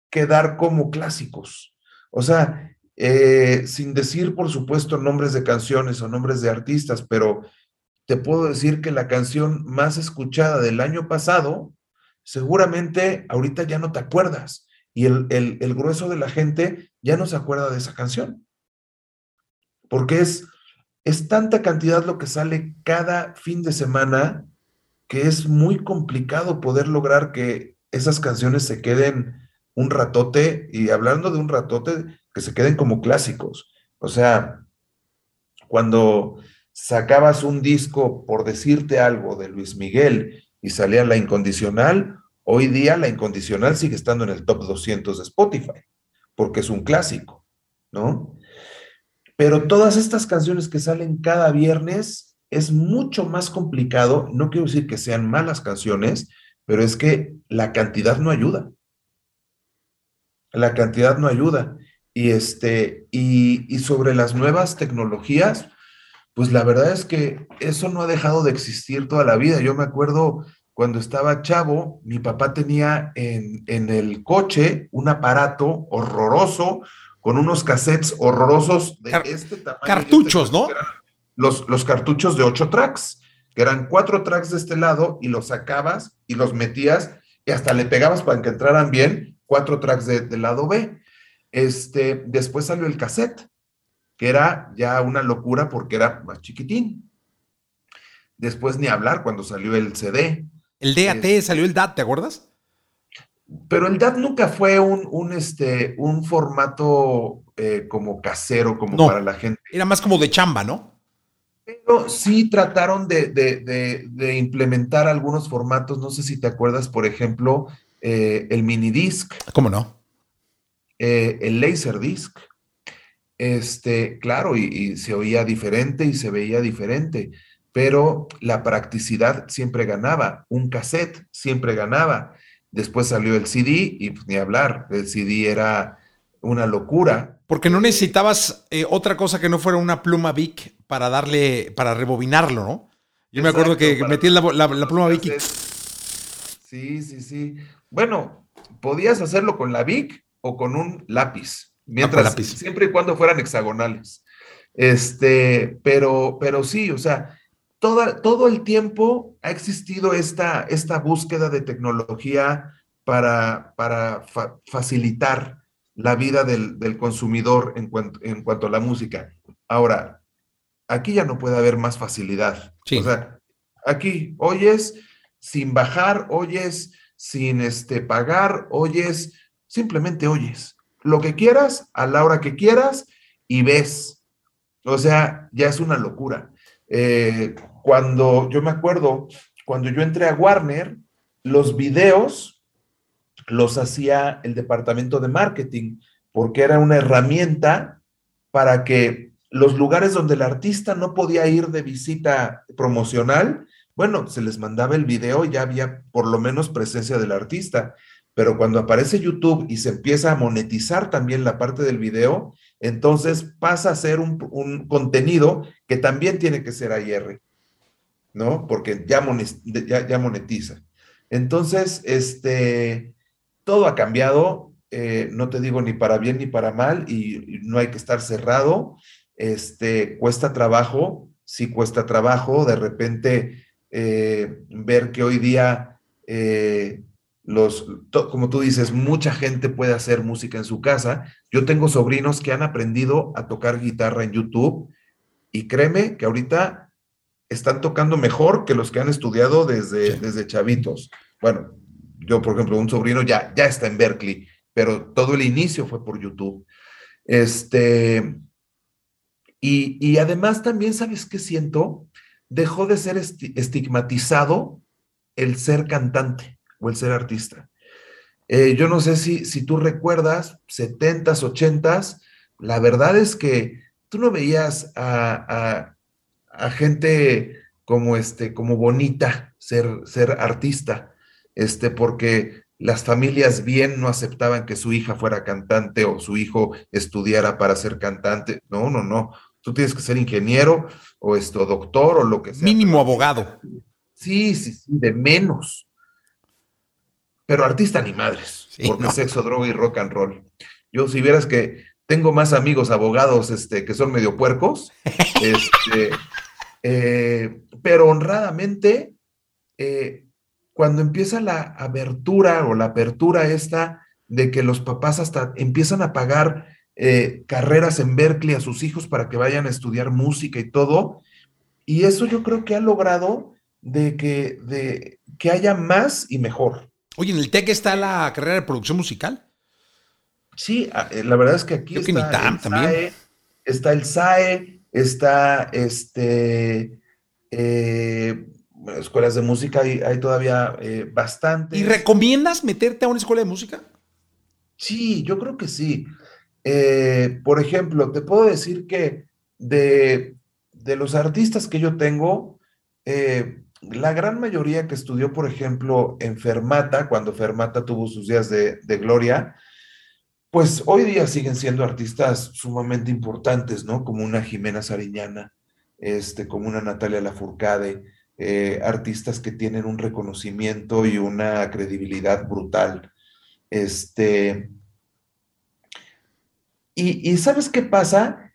quedar como clásicos. O sea, eh, sin decir, por supuesto, nombres de canciones o nombres de artistas, pero te puedo decir que la canción más escuchada del año pasado, seguramente ahorita ya no te acuerdas y el, el grueso de la gente ya no se acuerda de esa canción. Porque es, es tanta cantidad lo que sale cada fin de semana que es muy complicado poder lograr que esas canciones se queden un ratote, y hablando de un ratote, que se queden como clásicos. O sea, cuando sacabas un disco, por decirte algo, de Luis Miguel y salía La Incondicional, hoy día La Incondicional sigue estando en el top 200 de Spotify, porque es un clásico, ¿no? Pero todas estas canciones que salen cada viernes es mucho más complicado, no quiero decir que sean malas canciones, pero es que la cantidad no ayuda. La cantidad no ayuda. Y, este, y, y sobre las nuevas tecnologías, pues la verdad es que eso no ha dejado de existir toda la vida. Yo me acuerdo cuando estaba chavo, mi papá tenía en, el coche un aparato horroroso con unos cassettes horrorosos de este tamaño. Este cartuchos, ¿no? Los, los cartuchos de ocho tracks, que eran cuatro tracks de este lado y los sacabas y los metías y hasta le pegabas para que entraran bien cuatro tracks del lado B. Este, después salió el cassette que era ya una locura porque era más chiquitín. Después ni hablar cuando salió el CD. El DAT, salió el DAT, ¿te acuerdas? Pero el DAT nunca fue un, un este, un formato eh, como casero, como para la gente. Era más como de chamba, ¿no? Pero sí trataron de, implementar algunos formatos. No sé si te acuerdas, por ejemplo, eh, el mini disc. ¿Cómo no? Eh, el laser disc. Este, claro, y, se oía diferente y se veía diferente, pero la practicidad siempre ganaba, un cassette siempre ganaba. Después salió el CD y pues, ni hablar, el CD era una locura. Porque no necesitabas eh, otra cosa que no fuera una pluma Vic para darle, para rebobinarlo, ¿no? Yo me acuerdo que metí la, pluma Vic y... Sí, sí, sí. Bueno, podías hacerlo con la Vic o con un lápiz. Mientras, siempre y cuando fueran hexagonales. Este, pero, pero sí, o sea, toda, todo el tiempo ha existido esta, esta búsqueda de tecnología para, para facilitar la vida del, consumidor en cuanto, en cuanto a la música. Ahora, aquí ya no puede haber más facilidad. O sea, aquí oyes sin bajar, oyes sin este, pagar, oyes, simplemente oyes lo que quieras, a la hora que quieras y ves. O sea, ya es una locura. Eh, cuando yo me acuerdo, cuando yo entré a Warner, los videos los hacía el departamento de marketing, porque era una herramienta para que los lugares donde el artista no podía ir de visita promocional, bueno, se les mandaba el video y ya había por lo menos presencia del artista pero cuando aparece YouTube y se empieza a monetizar también la parte del video, entonces pasa a ser un, contenido que también tiene que ser AIR, ¿no? Porque ya, ya, monetiza. Entonces, este, todo ha cambiado, eh, no te digo ni para bien ni para mal, y, no hay que estar cerrado, este, cuesta trabajo, sí cuesta trabajo, de repente eh, ver que hoy día... Eh, los, como tú dices, mucha gente puede hacer música en su casa. Yo tengo sobrinos que han aprendido a tocar guitarra en YouTube y créeme que ahorita están tocando mejor que los que han estudiado desde, desde chavitos. Bueno, yo, por ejemplo, un sobrino ya, ya está en Berkeley, pero todo el inicio fue por YouTube. Este, Y, además también, ¿sabes qué siento? Dejó de ser estigmatizado el ser cantante o el ser artista. Eh, yo no sé si, si tú recuerdas, 70s, 80s, la verdad es que tú no veías a, gente como, este, como bonita ser, ser artista, este, porque las familias bien no aceptaban que su hija fuera cantante o su hijo estudiara para ser cantante. No, no, no. Tú tienes que ser ingeniero o esto, doctor o lo que sea. Mínimo abogado. Sí, sí, sí, de menos. Pero artista ni madres, porque sexo, droga y rock and roll. Yo, si vieras que tengo más amigos abogados este, que son medio puercos, este, eh, pero honradamente, eh, cuando empieza la abertura o la apertura esta de que los papás hasta empiezan a pagar eh, carreras en Berkeley a sus hijos para que vayan a estudiar música y todo. Y eso yo creo que ha logrado de que, de que haya más y mejor. Oye, ¿en el TEC está la carrera de producción musical? Sí, ah, eh, la verdad es que aquí está, el SAE, está el SAE, está este, eh, escuelas de música, hay, hay todavía bastante. ¿Y recomiendas meterte a una escuela de música? Sí, yo creo que sí. Eh, por ejemplo, te puedo decir que de, los artistas que yo tengo, eh, la gran mayoría que estudió, por ejemplo, en Fermata, cuando Fermata tuvo sus días de, gloria, pues hoy día siguen siendo artistas sumamente importantes, ¿no? Como una Jimena Sariñana, este, como una Natalia Lafourcade, eh, artistas que tienen un reconocimiento y una credibilidad brutal. Este, y, ¿sabes qué pasa?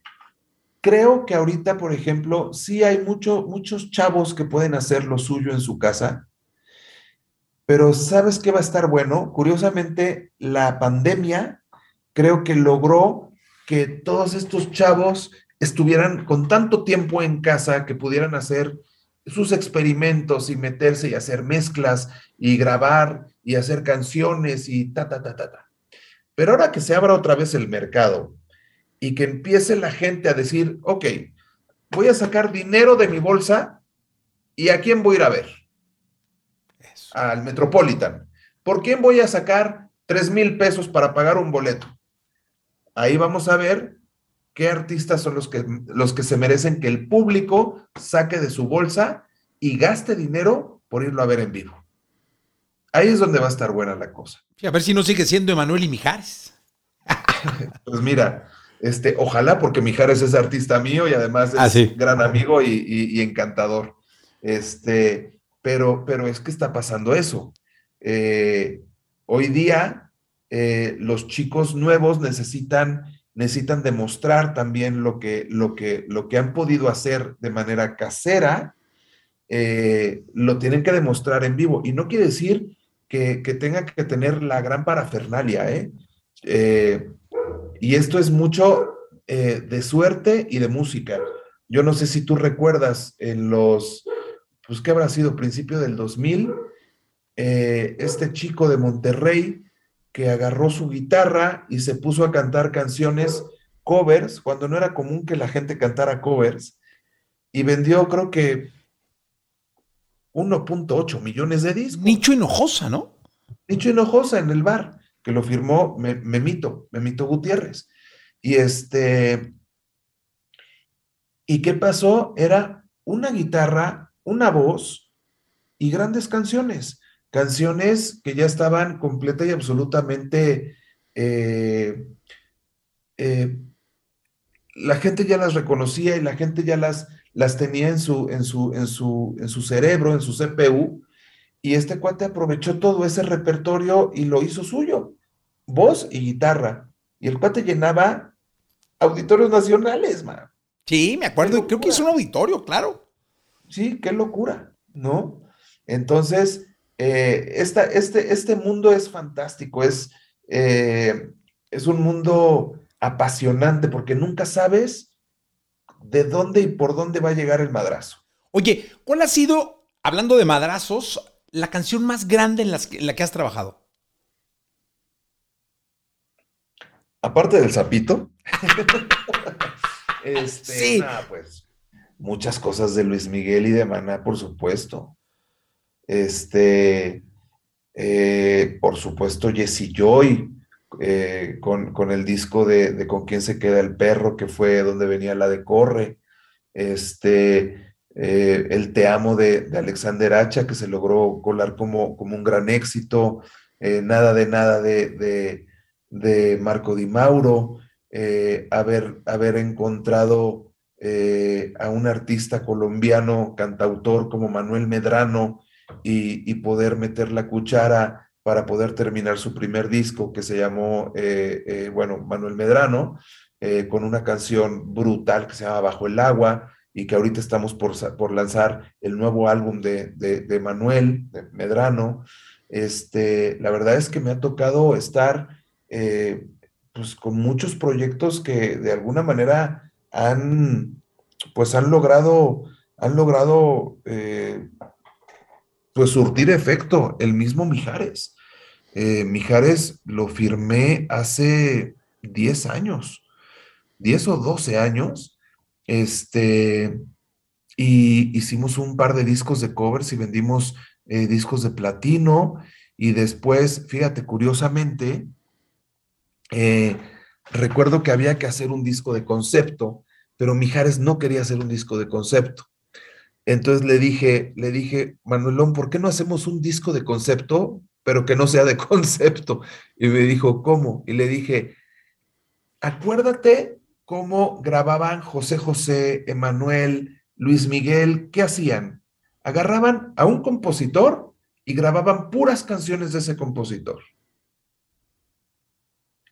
Creo que ahorita, por ejemplo, sí hay mucho, muchos chavos que pueden hacer lo suyo en su casa, pero ¿sabes qué va a estar bueno? Curiosamente, la pandemia creo que logró que todos estos chavos estuvieran con tanto tiempo en casa que pudieran hacer sus experimentos y meterse y hacer mezclas y grabar y hacer canciones y ta, ta, ta, ta, ta. Pero ahora que se abra otra vez el mercado y que empiece la gente a decir, ok, voy a sacar dinero de mi bolsa y a quién voy a ir a ver? Al Metropolitan. ¿Por quién voy a sacar tres mil pesos para pagar un boleto? Ahí vamos a ver qué artistas son los que, los que se merecen que el público saque de su bolsa y gaste dinero por irlo a ver en vivo. Ahí es donde va a estar buena la cosa. a ver si no sigue siendo Emanuel y Mijares. pues mira, este, ojalá, porque Mijares es artista mío y además es ah, gran amigo y, encantador. Este, pero, pero es que está pasando eso. Eh, hoy día, eh, los chicos nuevos necesitan, necesitan demostrar también lo que, lo, que, lo que han podido hacer de manera casera, eh, lo tienen que demostrar en vivo. Y no quiere decir que, que tenga que tener la gran parafernalia, ¿eh? eh y esto es mucho eh, de suerte y de música. Yo no sé si tú recuerdas en los, pues, ¿qué habrá sido? Principio del 2000, eh, este chico de Monterrey que agarró su guitarra y se puso a cantar canciones covers, cuando no era común que la gente cantara covers, y vendió creo que 1.8 millones de discos. Nicho Hinojosa, ¿no? Nicho Hinojosa en el bar, que lo firmó Memito, Memito Gutiérrez. Y este, ¿y qué pasó? Era una guitarra, una voz y grandes canciones. Canciones que ya estaban completa y absolutamente eh, eh, la gente ya las reconocía y la gente ya las las tenía en su, en su, en su, en su cerebro, en su CPU, y este cuate aprovechó todo ese repertorio y lo hizo suyo, voz y guitarra. Y el cuate llenaba auditorios nacionales, man. Sí, me acuerdo, creo que es un auditorio, claro. Sí, qué locura, ¿no? Entonces, eh, este, este mundo es fantástico, es, eh, es un mundo apasionante porque nunca sabes de dónde y por dónde va a llegar el madrazo. Oye, ¿cuál ha sido, hablando de madrazos, la canción más grande en, la que has trabajado? Aparte del sapito. Este, sí. pues muchas cosas de Luis Miguel y de Maná, por supuesto. Este, eh, por supuesto, Jesse Joy, eh, con, el disco de, Con quién se queda el perro, que fue donde venía la de Corre. Este, eh, el Te amo de, Alexander Hacha, que se logró colar como, como un gran éxito. nada de nada de, de Marco Di Mauro. haber, haber encontrado a un artista colombiano, cantautor como Manuel Medrano, y, poder meter la cuchara para poder terminar su primer disco que se llamó, eh, eh, bueno, Manuel Medrano, con una canción brutal que se llama Bajo el Agua y que ahorita estamos por, por lanzar el nuevo álbum de, de, Manuel Medrano. Este, la verdad es que me ha tocado estar pues, con muchos proyectos que de alguna manera han, pues han logrado, han logrado, eh, pues surtir efecto. El mismo Mijares. Eh, Mijares lo firmé hace 10 años, 10 o 12 años, este, y hicimos un par de discos de covers y vendimos eh, discos de platino, y después, fíjate, curiosamente, recuerdo que había que hacer un disco de concepto, pero Mijares no quería hacer un disco de concepto. Entonces le dije, le dije, Manuelón, ¿por qué no hacemos un disco de concepto, pero que no sea de concepto? Y me dijo, ¿cómo? Y le dije, acuérdate cómo grababan José José, Emanuel, Luis Miguel, ¿qué hacían? Agarraban a un compositor y grababan puras canciones de ese compositor.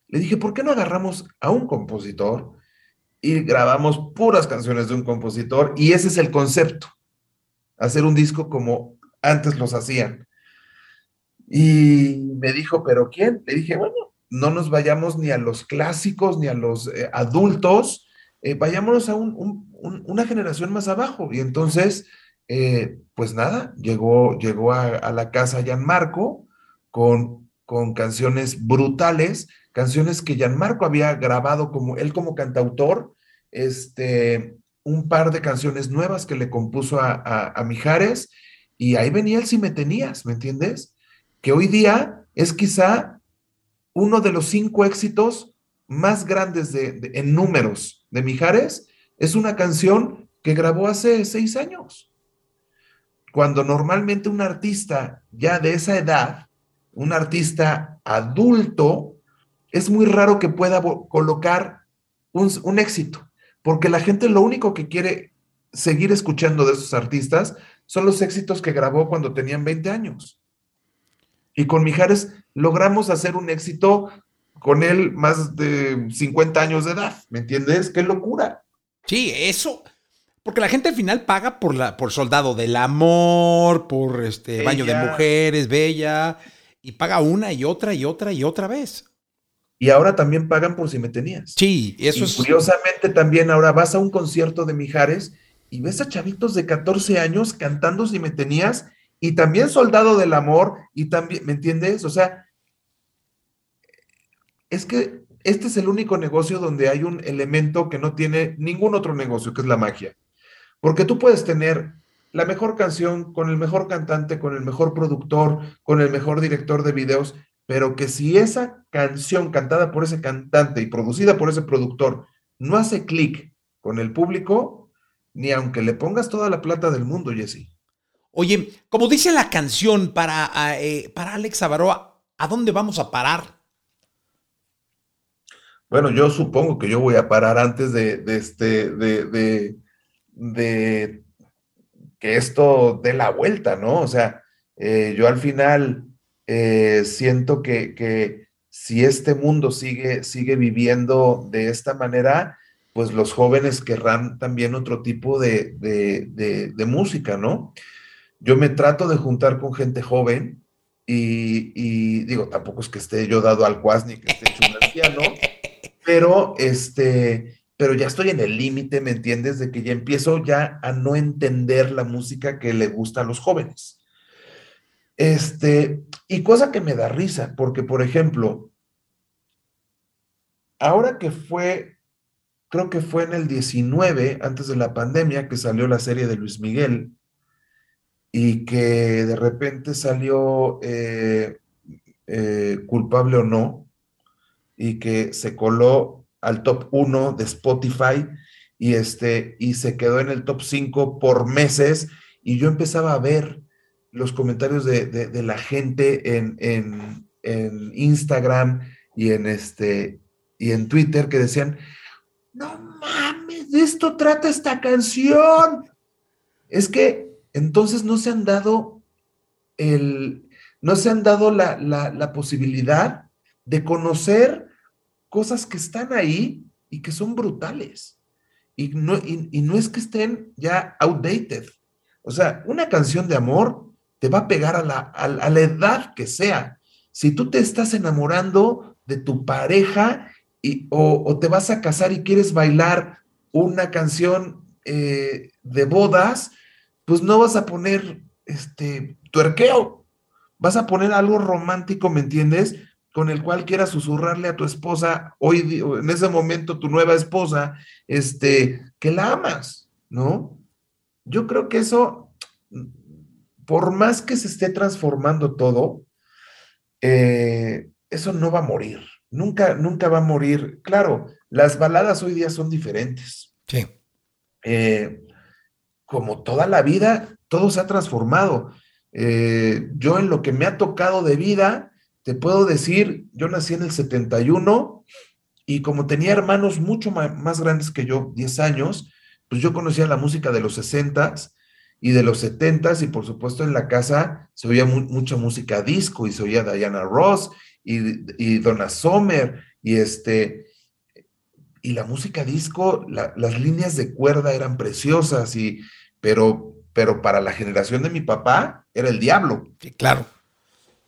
Le dije, ¿por qué no agarramos a un compositor y grabamos puras canciones de un compositor? Y ese es el concepto, hacer un disco como antes los hacían. Y me dijo, ¿pero quién? Le dije, bueno, no nos vayamos ni a los clásicos ni a los eh, adultos, eh, vayámonos a una generación más abajo. Y entonces, eh, pues nada, llegó, llegó a, la casa Gianmarco con, con canciones brutales canciones que Gianmarco había grabado como él como cantautor, este, un par de canciones nuevas que le compuso a, Mijares, y ahí venía el Si Me Tenías, ¿me entiendes? Que hoy día es quizá uno de los cinco éxitos más grandes de, en números de Mijares, es una canción que grabó hace seis años. Cuando normalmente un artista ya de esa edad, un artista adulto, es muy raro que pueda colocar un, éxito, porque la gente lo único que quiere seguir escuchando de esos artistas son los éxitos que grabó cuando tenían 20 años. Y con Mijares logramos hacer un éxito con él más de 50 años de edad, ¿me entiendes? ¡Qué locura! Sí, eso, porque la gente al final paga por, la, por Soldado del Amor, por este Baño de Mujeres, Bella, y paga una y otra y otra y otra vez y ahora también pagan por si me tenías. Sí, eso es. Curiosamente también ahora vas a un concierto de Mijares y ves a chavitos de 14 años cantando si me tenías y también Soldado del Amor y también, ¿me entiendes? O sea, es que este es el único negocio donde hay un elemento que no tiene ningún otro negocio, que es la magia. Porque tú puedes tener la mejor canción con el mejor cantante, con el mejor productor, con el mejor director de videos, pero que si esa canción cantada por ese cantante y producida por ese productor no hace clic con el público, ni aunque le pongas toda la plata del mundo, Jesse. Oye, como dice la canción para, eh, para Alex Avaroa, ¿a dónde vamos a parar? Bueno, yo supongo que yo voy a parar antes de, este, de, de, que esto dé la vuelta, ¿no? O sea, eh, yo al final eh, siento que, si este mundo sigue, sigue viviendo de esta manera, pues los jóvenes querrán también otro tipo de, música, ¿no? Yo me trato de juntar con gente joven y, digo, tampoco es que esté yo dado al cuas ni que esté hecho un anciano, pero este, pero ya estoy en el límite, ¿me entiendes? De que ya empiezo ya a no entender la música que le gusta a los jóvenes. Este, y cosa que me da risa, porque por ejemplo, ahora que fue creo que fue en el 19, antes de la pandemia, que salió la serie de Luis Miguel y que de repente salió eh, eh, culpable o no y que se coló al top 1 de Spotify y, este, y se quedó en el top 5 por meses y yo empezaba a ver los comentarios de, la gente en, en, en, Instagram y en, este, y en Twitter que decían, no mames, de esto trata esta canción. Es que entonces no se han dado el, no se han dado la, la posibilidad de conocer cosas que están ahí y que son brutales. Y no, y, no es que estén ya outdated. O sea, una canción de amor te va a pegar a la, a, la edad que sea. Si tú te estás enamorando de tu pareja y, o, te vas a casar y quieres bailar una canción eh, de bodas, pues no vas a poner este tuerqueo, vas a poner algo romántico, ¿me entiendes? con el cual quieras susurrarle a tu esposa, hoy, en ese momento tu nueva esposa, este, que la amas, ¿no? Yo creo que eso, por más que se esté transformando todo, eh, eso no va a morir, nunca, nunca va a morir. Claro, las baladas hoy día son diferentes. Sí. Eh, como toda la vida, todo se ha transformado. Eh, yo en lo que me ha tocado de vida, te puedo decir, yo nací en el 71 y como tenía hermanos mucho más grandes que yo, 10 años, pues yo conocía la música de los 60s y de los 70s y por supuesto en la casa se oía mucha música disco y se oía Diana Ross y, Donna Summer y este y la música disco, las líneas de cuerda eran preciosas y pero pero para la generación de mi papá era el diablo. Sí, claro.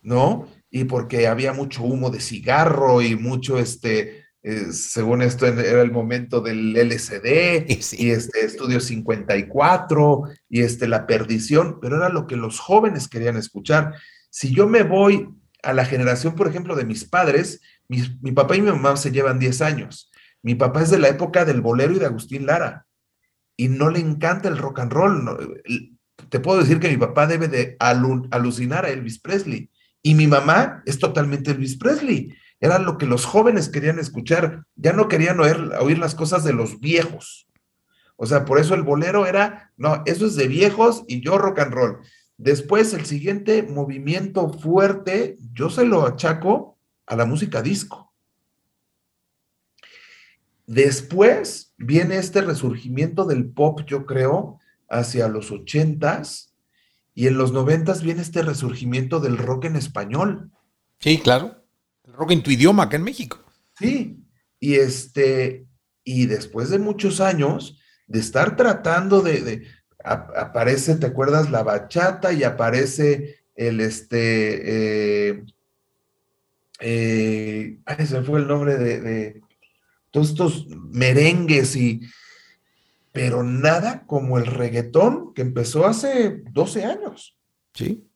¿No? y porque había mucho humo de cigarro y mucho, este, eh, según esto era el momento del LCD y este Estudio 54 y este La Perdición, pero era lo que los jóvenes querían escuchar. Si yo me voy a la generación, por ejemplo, de mis padres, mi, papá y mi mamá se llevan 10 años. Mi papá es de la época del bolero y de Agustín Lara y no le encanta el rock and roll. te puedo decir que mi papá debe de alucinar a Elvis Presley y mi mamá es totalmente Elvis Presley. Era lo que los jóvenes querían escuchar. Ya no querían oír, oír las cosas de los viejos. O sea, por eso el bolero era, no, eso es de viejos y yo rock and roll. Después, el siguiente movimiento fuerte, yo se lo achaco a la música disco. Después viene este resurgimiento del pop, yo creo, hacia los ochentas, y en los noventas viene este resurgimiento del rock en español. Sí, claro. El rock en tu idioma acá en México. Sí. Y este, y después de muchos años de estar tratando de, aparece, ¿te acuerdas? La bachata y aparece el este, eh, eh, ay, se fue el nombre de, de todos estos merengues y, pero nada como el reggaetón que empezó hace 12 años. Sí.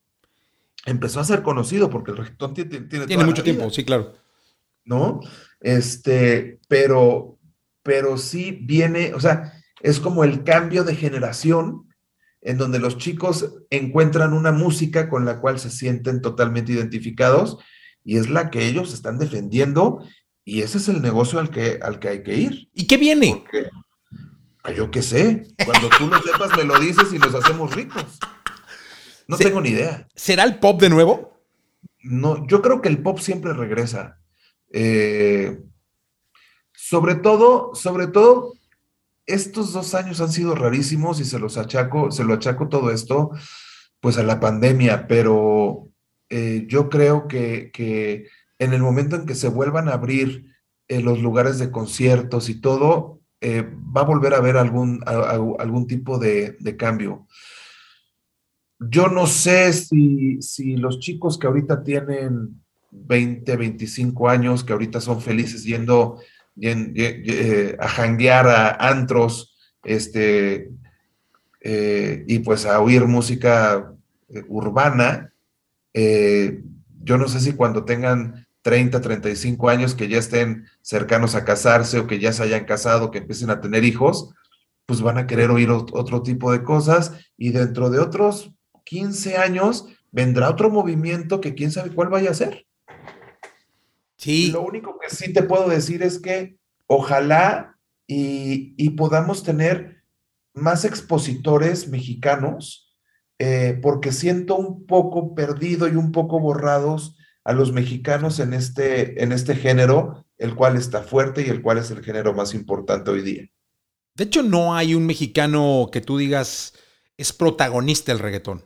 Empezó a ser conocido porque el reggaetón tiene, tiene, mucho tiempo, sí, claro. ¿No? Este, pero, pero sí viene, o sea, es como el cambio de generación en donde los chicos encuentran una música con la cual se sienten totalmente identificados y es la que ellos están defendiendo y ese es el negocio al que, al que hay que ir. ¿Y qué viene? Ah, yo qué sé. Cuando tú lo sepas, me lo dices y nos hacemos ricos. No tengo ni idea. ¿Será el pop de nuevo? No, yo creo que el pop siempre regresa. Eh, sobre todo, sobre todo, estos dos años han sido rarísimos y se los achaco, se lo achaco todo esto, pues a la pandemia, pero eh, yo creo que, en el momento en que se vuelvan a abrir eh, los lugares de conciertos y todo, eh, va a volver a haber algún, algún tipo de, cambio. Yo no sé si, los chicos que ahorita tienen 20, 25 años, que ahorita son felices yendo eh, a janguear a antros, este, eh, y pues a oír música urbana, yo no sé si cuando tengan 30, 35 años, que ya estén cercanos a casarse o que ya se hayan casado, que empiecen a tener hijos, pues van a querer oír otro tipo de cosas y dentro de otros 15 años vendrá otro movimiento que quién sabe cuál vaya a ser. Sí. Lo único que sí te puedo decir es que ojalá y, podamos tener más expositores mexicanos, eh, porque siento un poco perdido y un poco borrados a los mexicanos en este, en este género, el cual está fuerte y el cual es el género más importante hoy día. De hecho, no hay un mexicano que tú digas es protagonista del reggaetón.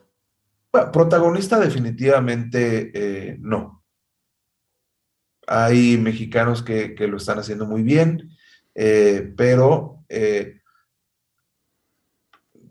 Protagonista definitivamente eh, no. Hay mexicanos que, lo están haciendo muy bien, eh, pero eh,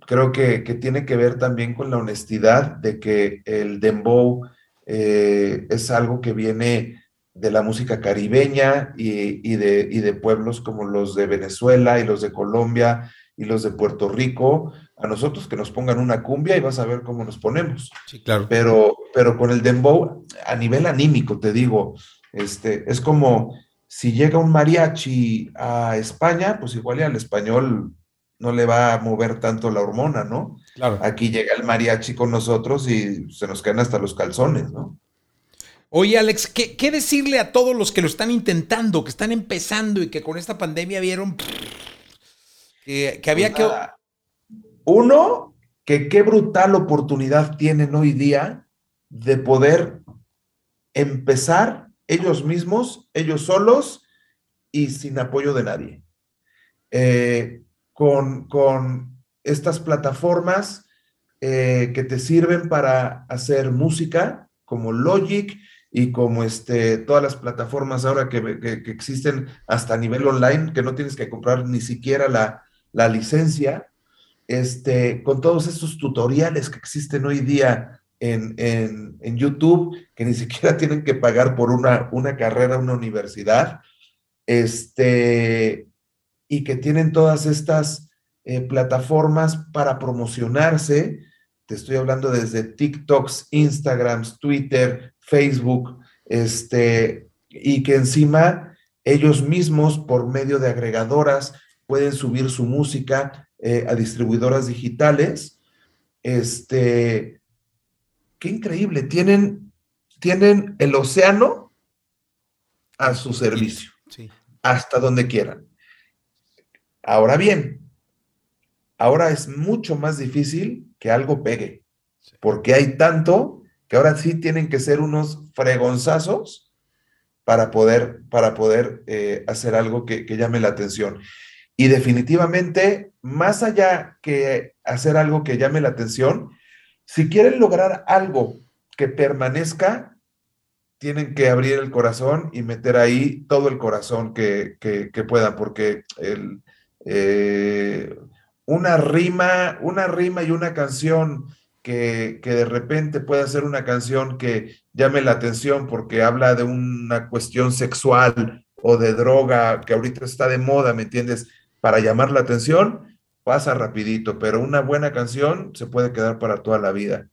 creo que, que, tiene que ver también con la honestidad de que el dembow es algo que viene de la música caribeña y, de, de, pueblos como los de Venezuela y los de Colombia y los de Puerto Rico. A nosotros que nos pongan una cumbia y vas a ver cómo nos ponemos. Sí, claro. Pero, pero con el dembow, a nivel anímico, te digo, este, es como si llega un mariachi a España, pues igual y al español no le va a mover tanto la hormona, ¿no? Claro. Aquí llega el mariachi con nosotros y se nos caen hasta los calzones, ¿no? Oye, Alex, ¿qué, decirle a todos los que lo están intentando, que están empezando y que con esta pandemia vieron que, había pues que... Uno, que qué brutal oportunidad tienen hoy día de poder empezar ellos mismos, ellos solos y sin apoyo de nadie. Eh, con, estas plataformas eh, que te sirven para hacer música, como Logic y como este, todas las plataformas ahora que, existen hasta nivel online, que no tienes que comprar ni siquiera la, licencia, este, con todos estos tutoriales que existen hoy día en, YouTube, que ni siquiera tienen que pagar por una, una carrera, una universidad, este, y que tienen todas estas eh, plataformas para promocionarse. Te estoy hablando desde TikToks, Instagrams, Twitter, Facebook, este, y que encima ellos mismos, por medio de agregadoras, pueden subir su música eh, a distribuidoras digitales. Este, qué increíble, tienen, tienen el océano a su servicio, hasta donde quieran. Ahora bien, ahora es mucho más difícil que algo pegue, porque hay tanto que ahora sí tienen que ser unos fregonzazos para poder, para poder eh, hacer algo que, que llame la atención. Y definitivamente, más allá que hacer algo que llame la atención, si quieren lograr algo que permanezca, tienen que abrir el corazón y meter ahí todo el corazón que, que puedan, porque eh, una rima, una rima y una canción que, de repente pueda ser una canción que llame la atención porque habla de una cuestión sexual o de droga que ahorita está de moda, ¿me entiendes? Para llamar la atención, pasa rapidito, pero una buena canción se puede quedar para toda la vida.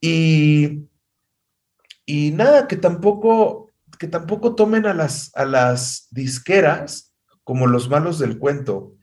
Y, y nada, que tampoco, que tampoco tomen a las, a las disqueras como los malos del cuento.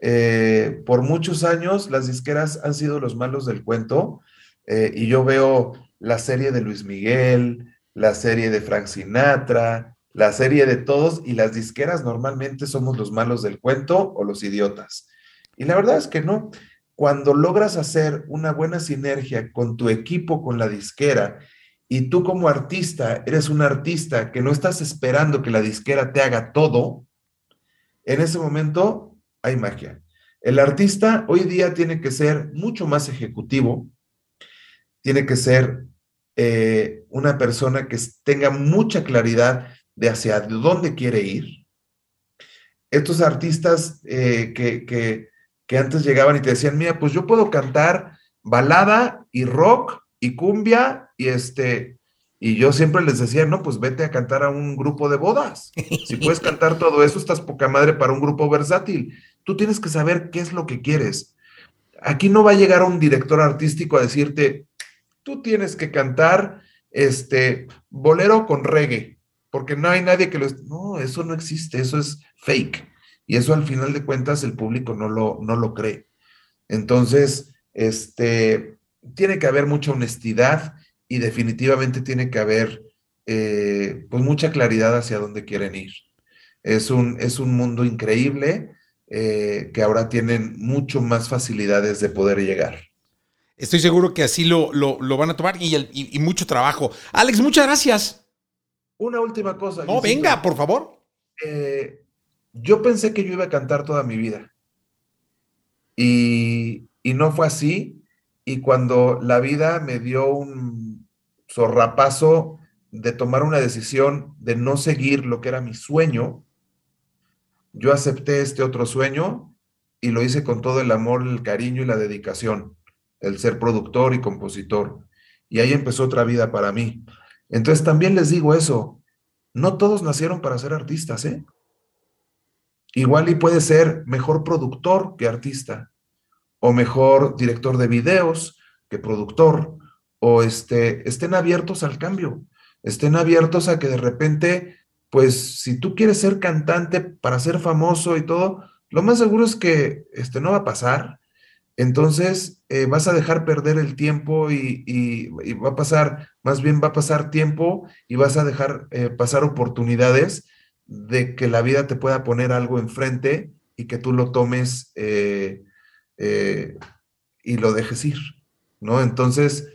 Eh, por muchos años las disqueras han sido los malos del cuento eh, y yo veo la serie de Luis Miguel, la serie de Frank Sinatra, la serie de todos y las disqueras normalmente somos los malos del cuento o los idiotas. Y la verdad es que no. Cuando logras hacer una buena sinergia con tu equipo, con la disquera, y tú como artista eres un artista que no estás esperando que la disquera te haga todo, en ese momento hay magia. El artista hoy día tiene que ser mucho más ejecutivo, tiene que ser eh, una persona que tenga mucha claridad de hacia dónde quiere ir. Estos artistas eh, que, que antes llegaban y te decían, mira, pues yo puedo cantar balada y rock y cumbia y este y yo siempre les decía, no, pues vete a cantar a un grupo de bodas. Si puedes cantar todo eso, estás poca madre para un grupo versátil. Tú tienes que saber qué es lo que quieres. Aquí no va a llegar un director artístico a decirte, tú tienes que cantar este bolero con reggae. Porque no hay nadie que lo... No, eso no existe, eso es fake. Y eso al final de cuentas el público no lo, no lo cree. Entonces, este, tiene que haber mucha honestidad y definitivamente tiene que haber eh, pues mucha claridad hacia dónde quieren ir. Es un, es un mundo increíble eh, que ahora tienen mucho más facilidades de poder llegar. Estoy seguro que así lo, lo, van a tomar y, mucho trabajo. Alex, muchas gracias. Una última cosa. No, venga, por favor. Eh, yo pensé que yo iba a cantar toda mi vida. Y, y no fue así. Y cuando la vida me dio un zorrapazo de tomar una decisión de no seguir lo que era mi sueño, yo acepté este otro sueño y lo hice con todo el amor, el cariño y la dedicación, el ser productor y compositor. Y ahí empezó otra vida para mí. Entonces también les digo eso, no todos nacieron para ser artistas, ¿eh? Igual y puede ser mejor productor que artista, o mejor director de videos que productor, o este, estén abiertos al cambio, estén abiertos a que de repente pues si tú quieres ser cantante para ser famoso y todo, lo más seguro es que este, no va a pasar. Entonces eh, vas a dejar perder el tiempo y, va a pasar, más bien va a pasar tiempo y vas a dejar eh, pasar oportunidades de que la vida te pueda poner algo enfrente y que tú lo tomes eh, y lo dejes ir, ¿no? Entonces,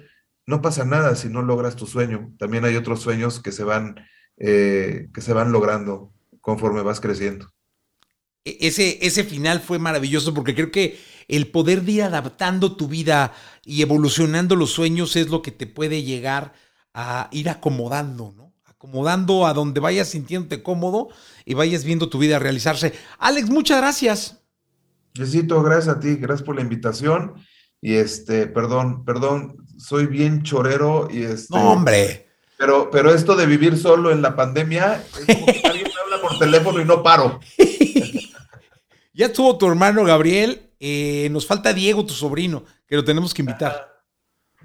no pasa nada si no logras tu sueño. También hay otros sueños que se van que se van logrando conforme vas creciendo. E-, ese, ese final fue maravilloso porque creo que el poder de ir adaptando tu vida y evolucionando los sueños es lo que te puede llegar a ir acomodando, ¿no? Acomodando a donde vayas sintiéndote cómodo y vayas viendo tu vida realizarse. Alex, muchas gracias. Necesito, gracias a ti, gracias por la invitación. Y este, perdón, perdón, soy bien chorero y este. No, hombre. Pero, pero esto de vivir solo en la pandemia, es como que alguien me habla por teléfono y no paro. ya estuvo tu hermano Gabriel, eh, nos falta Diego, tu sobrino, que lo tenemos que invitar.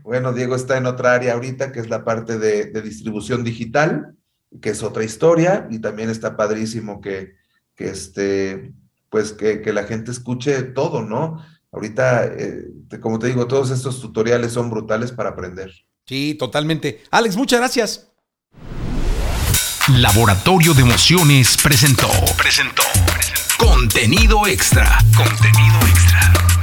Bueno, Diego está en otra área ahorita, que es la parte de, distribución digital, que es otra historia, y también está padrísimo que, que este, pues que, la gente escuche todo, ¿no? Ahorita, eh, como te digo, todos estos tutoriales son brutales para aprender. Sí, totalmente. Alex, muchas gracias. Laboratorio de Emociones presentó, presentó. Contenido extra. Contenido extra.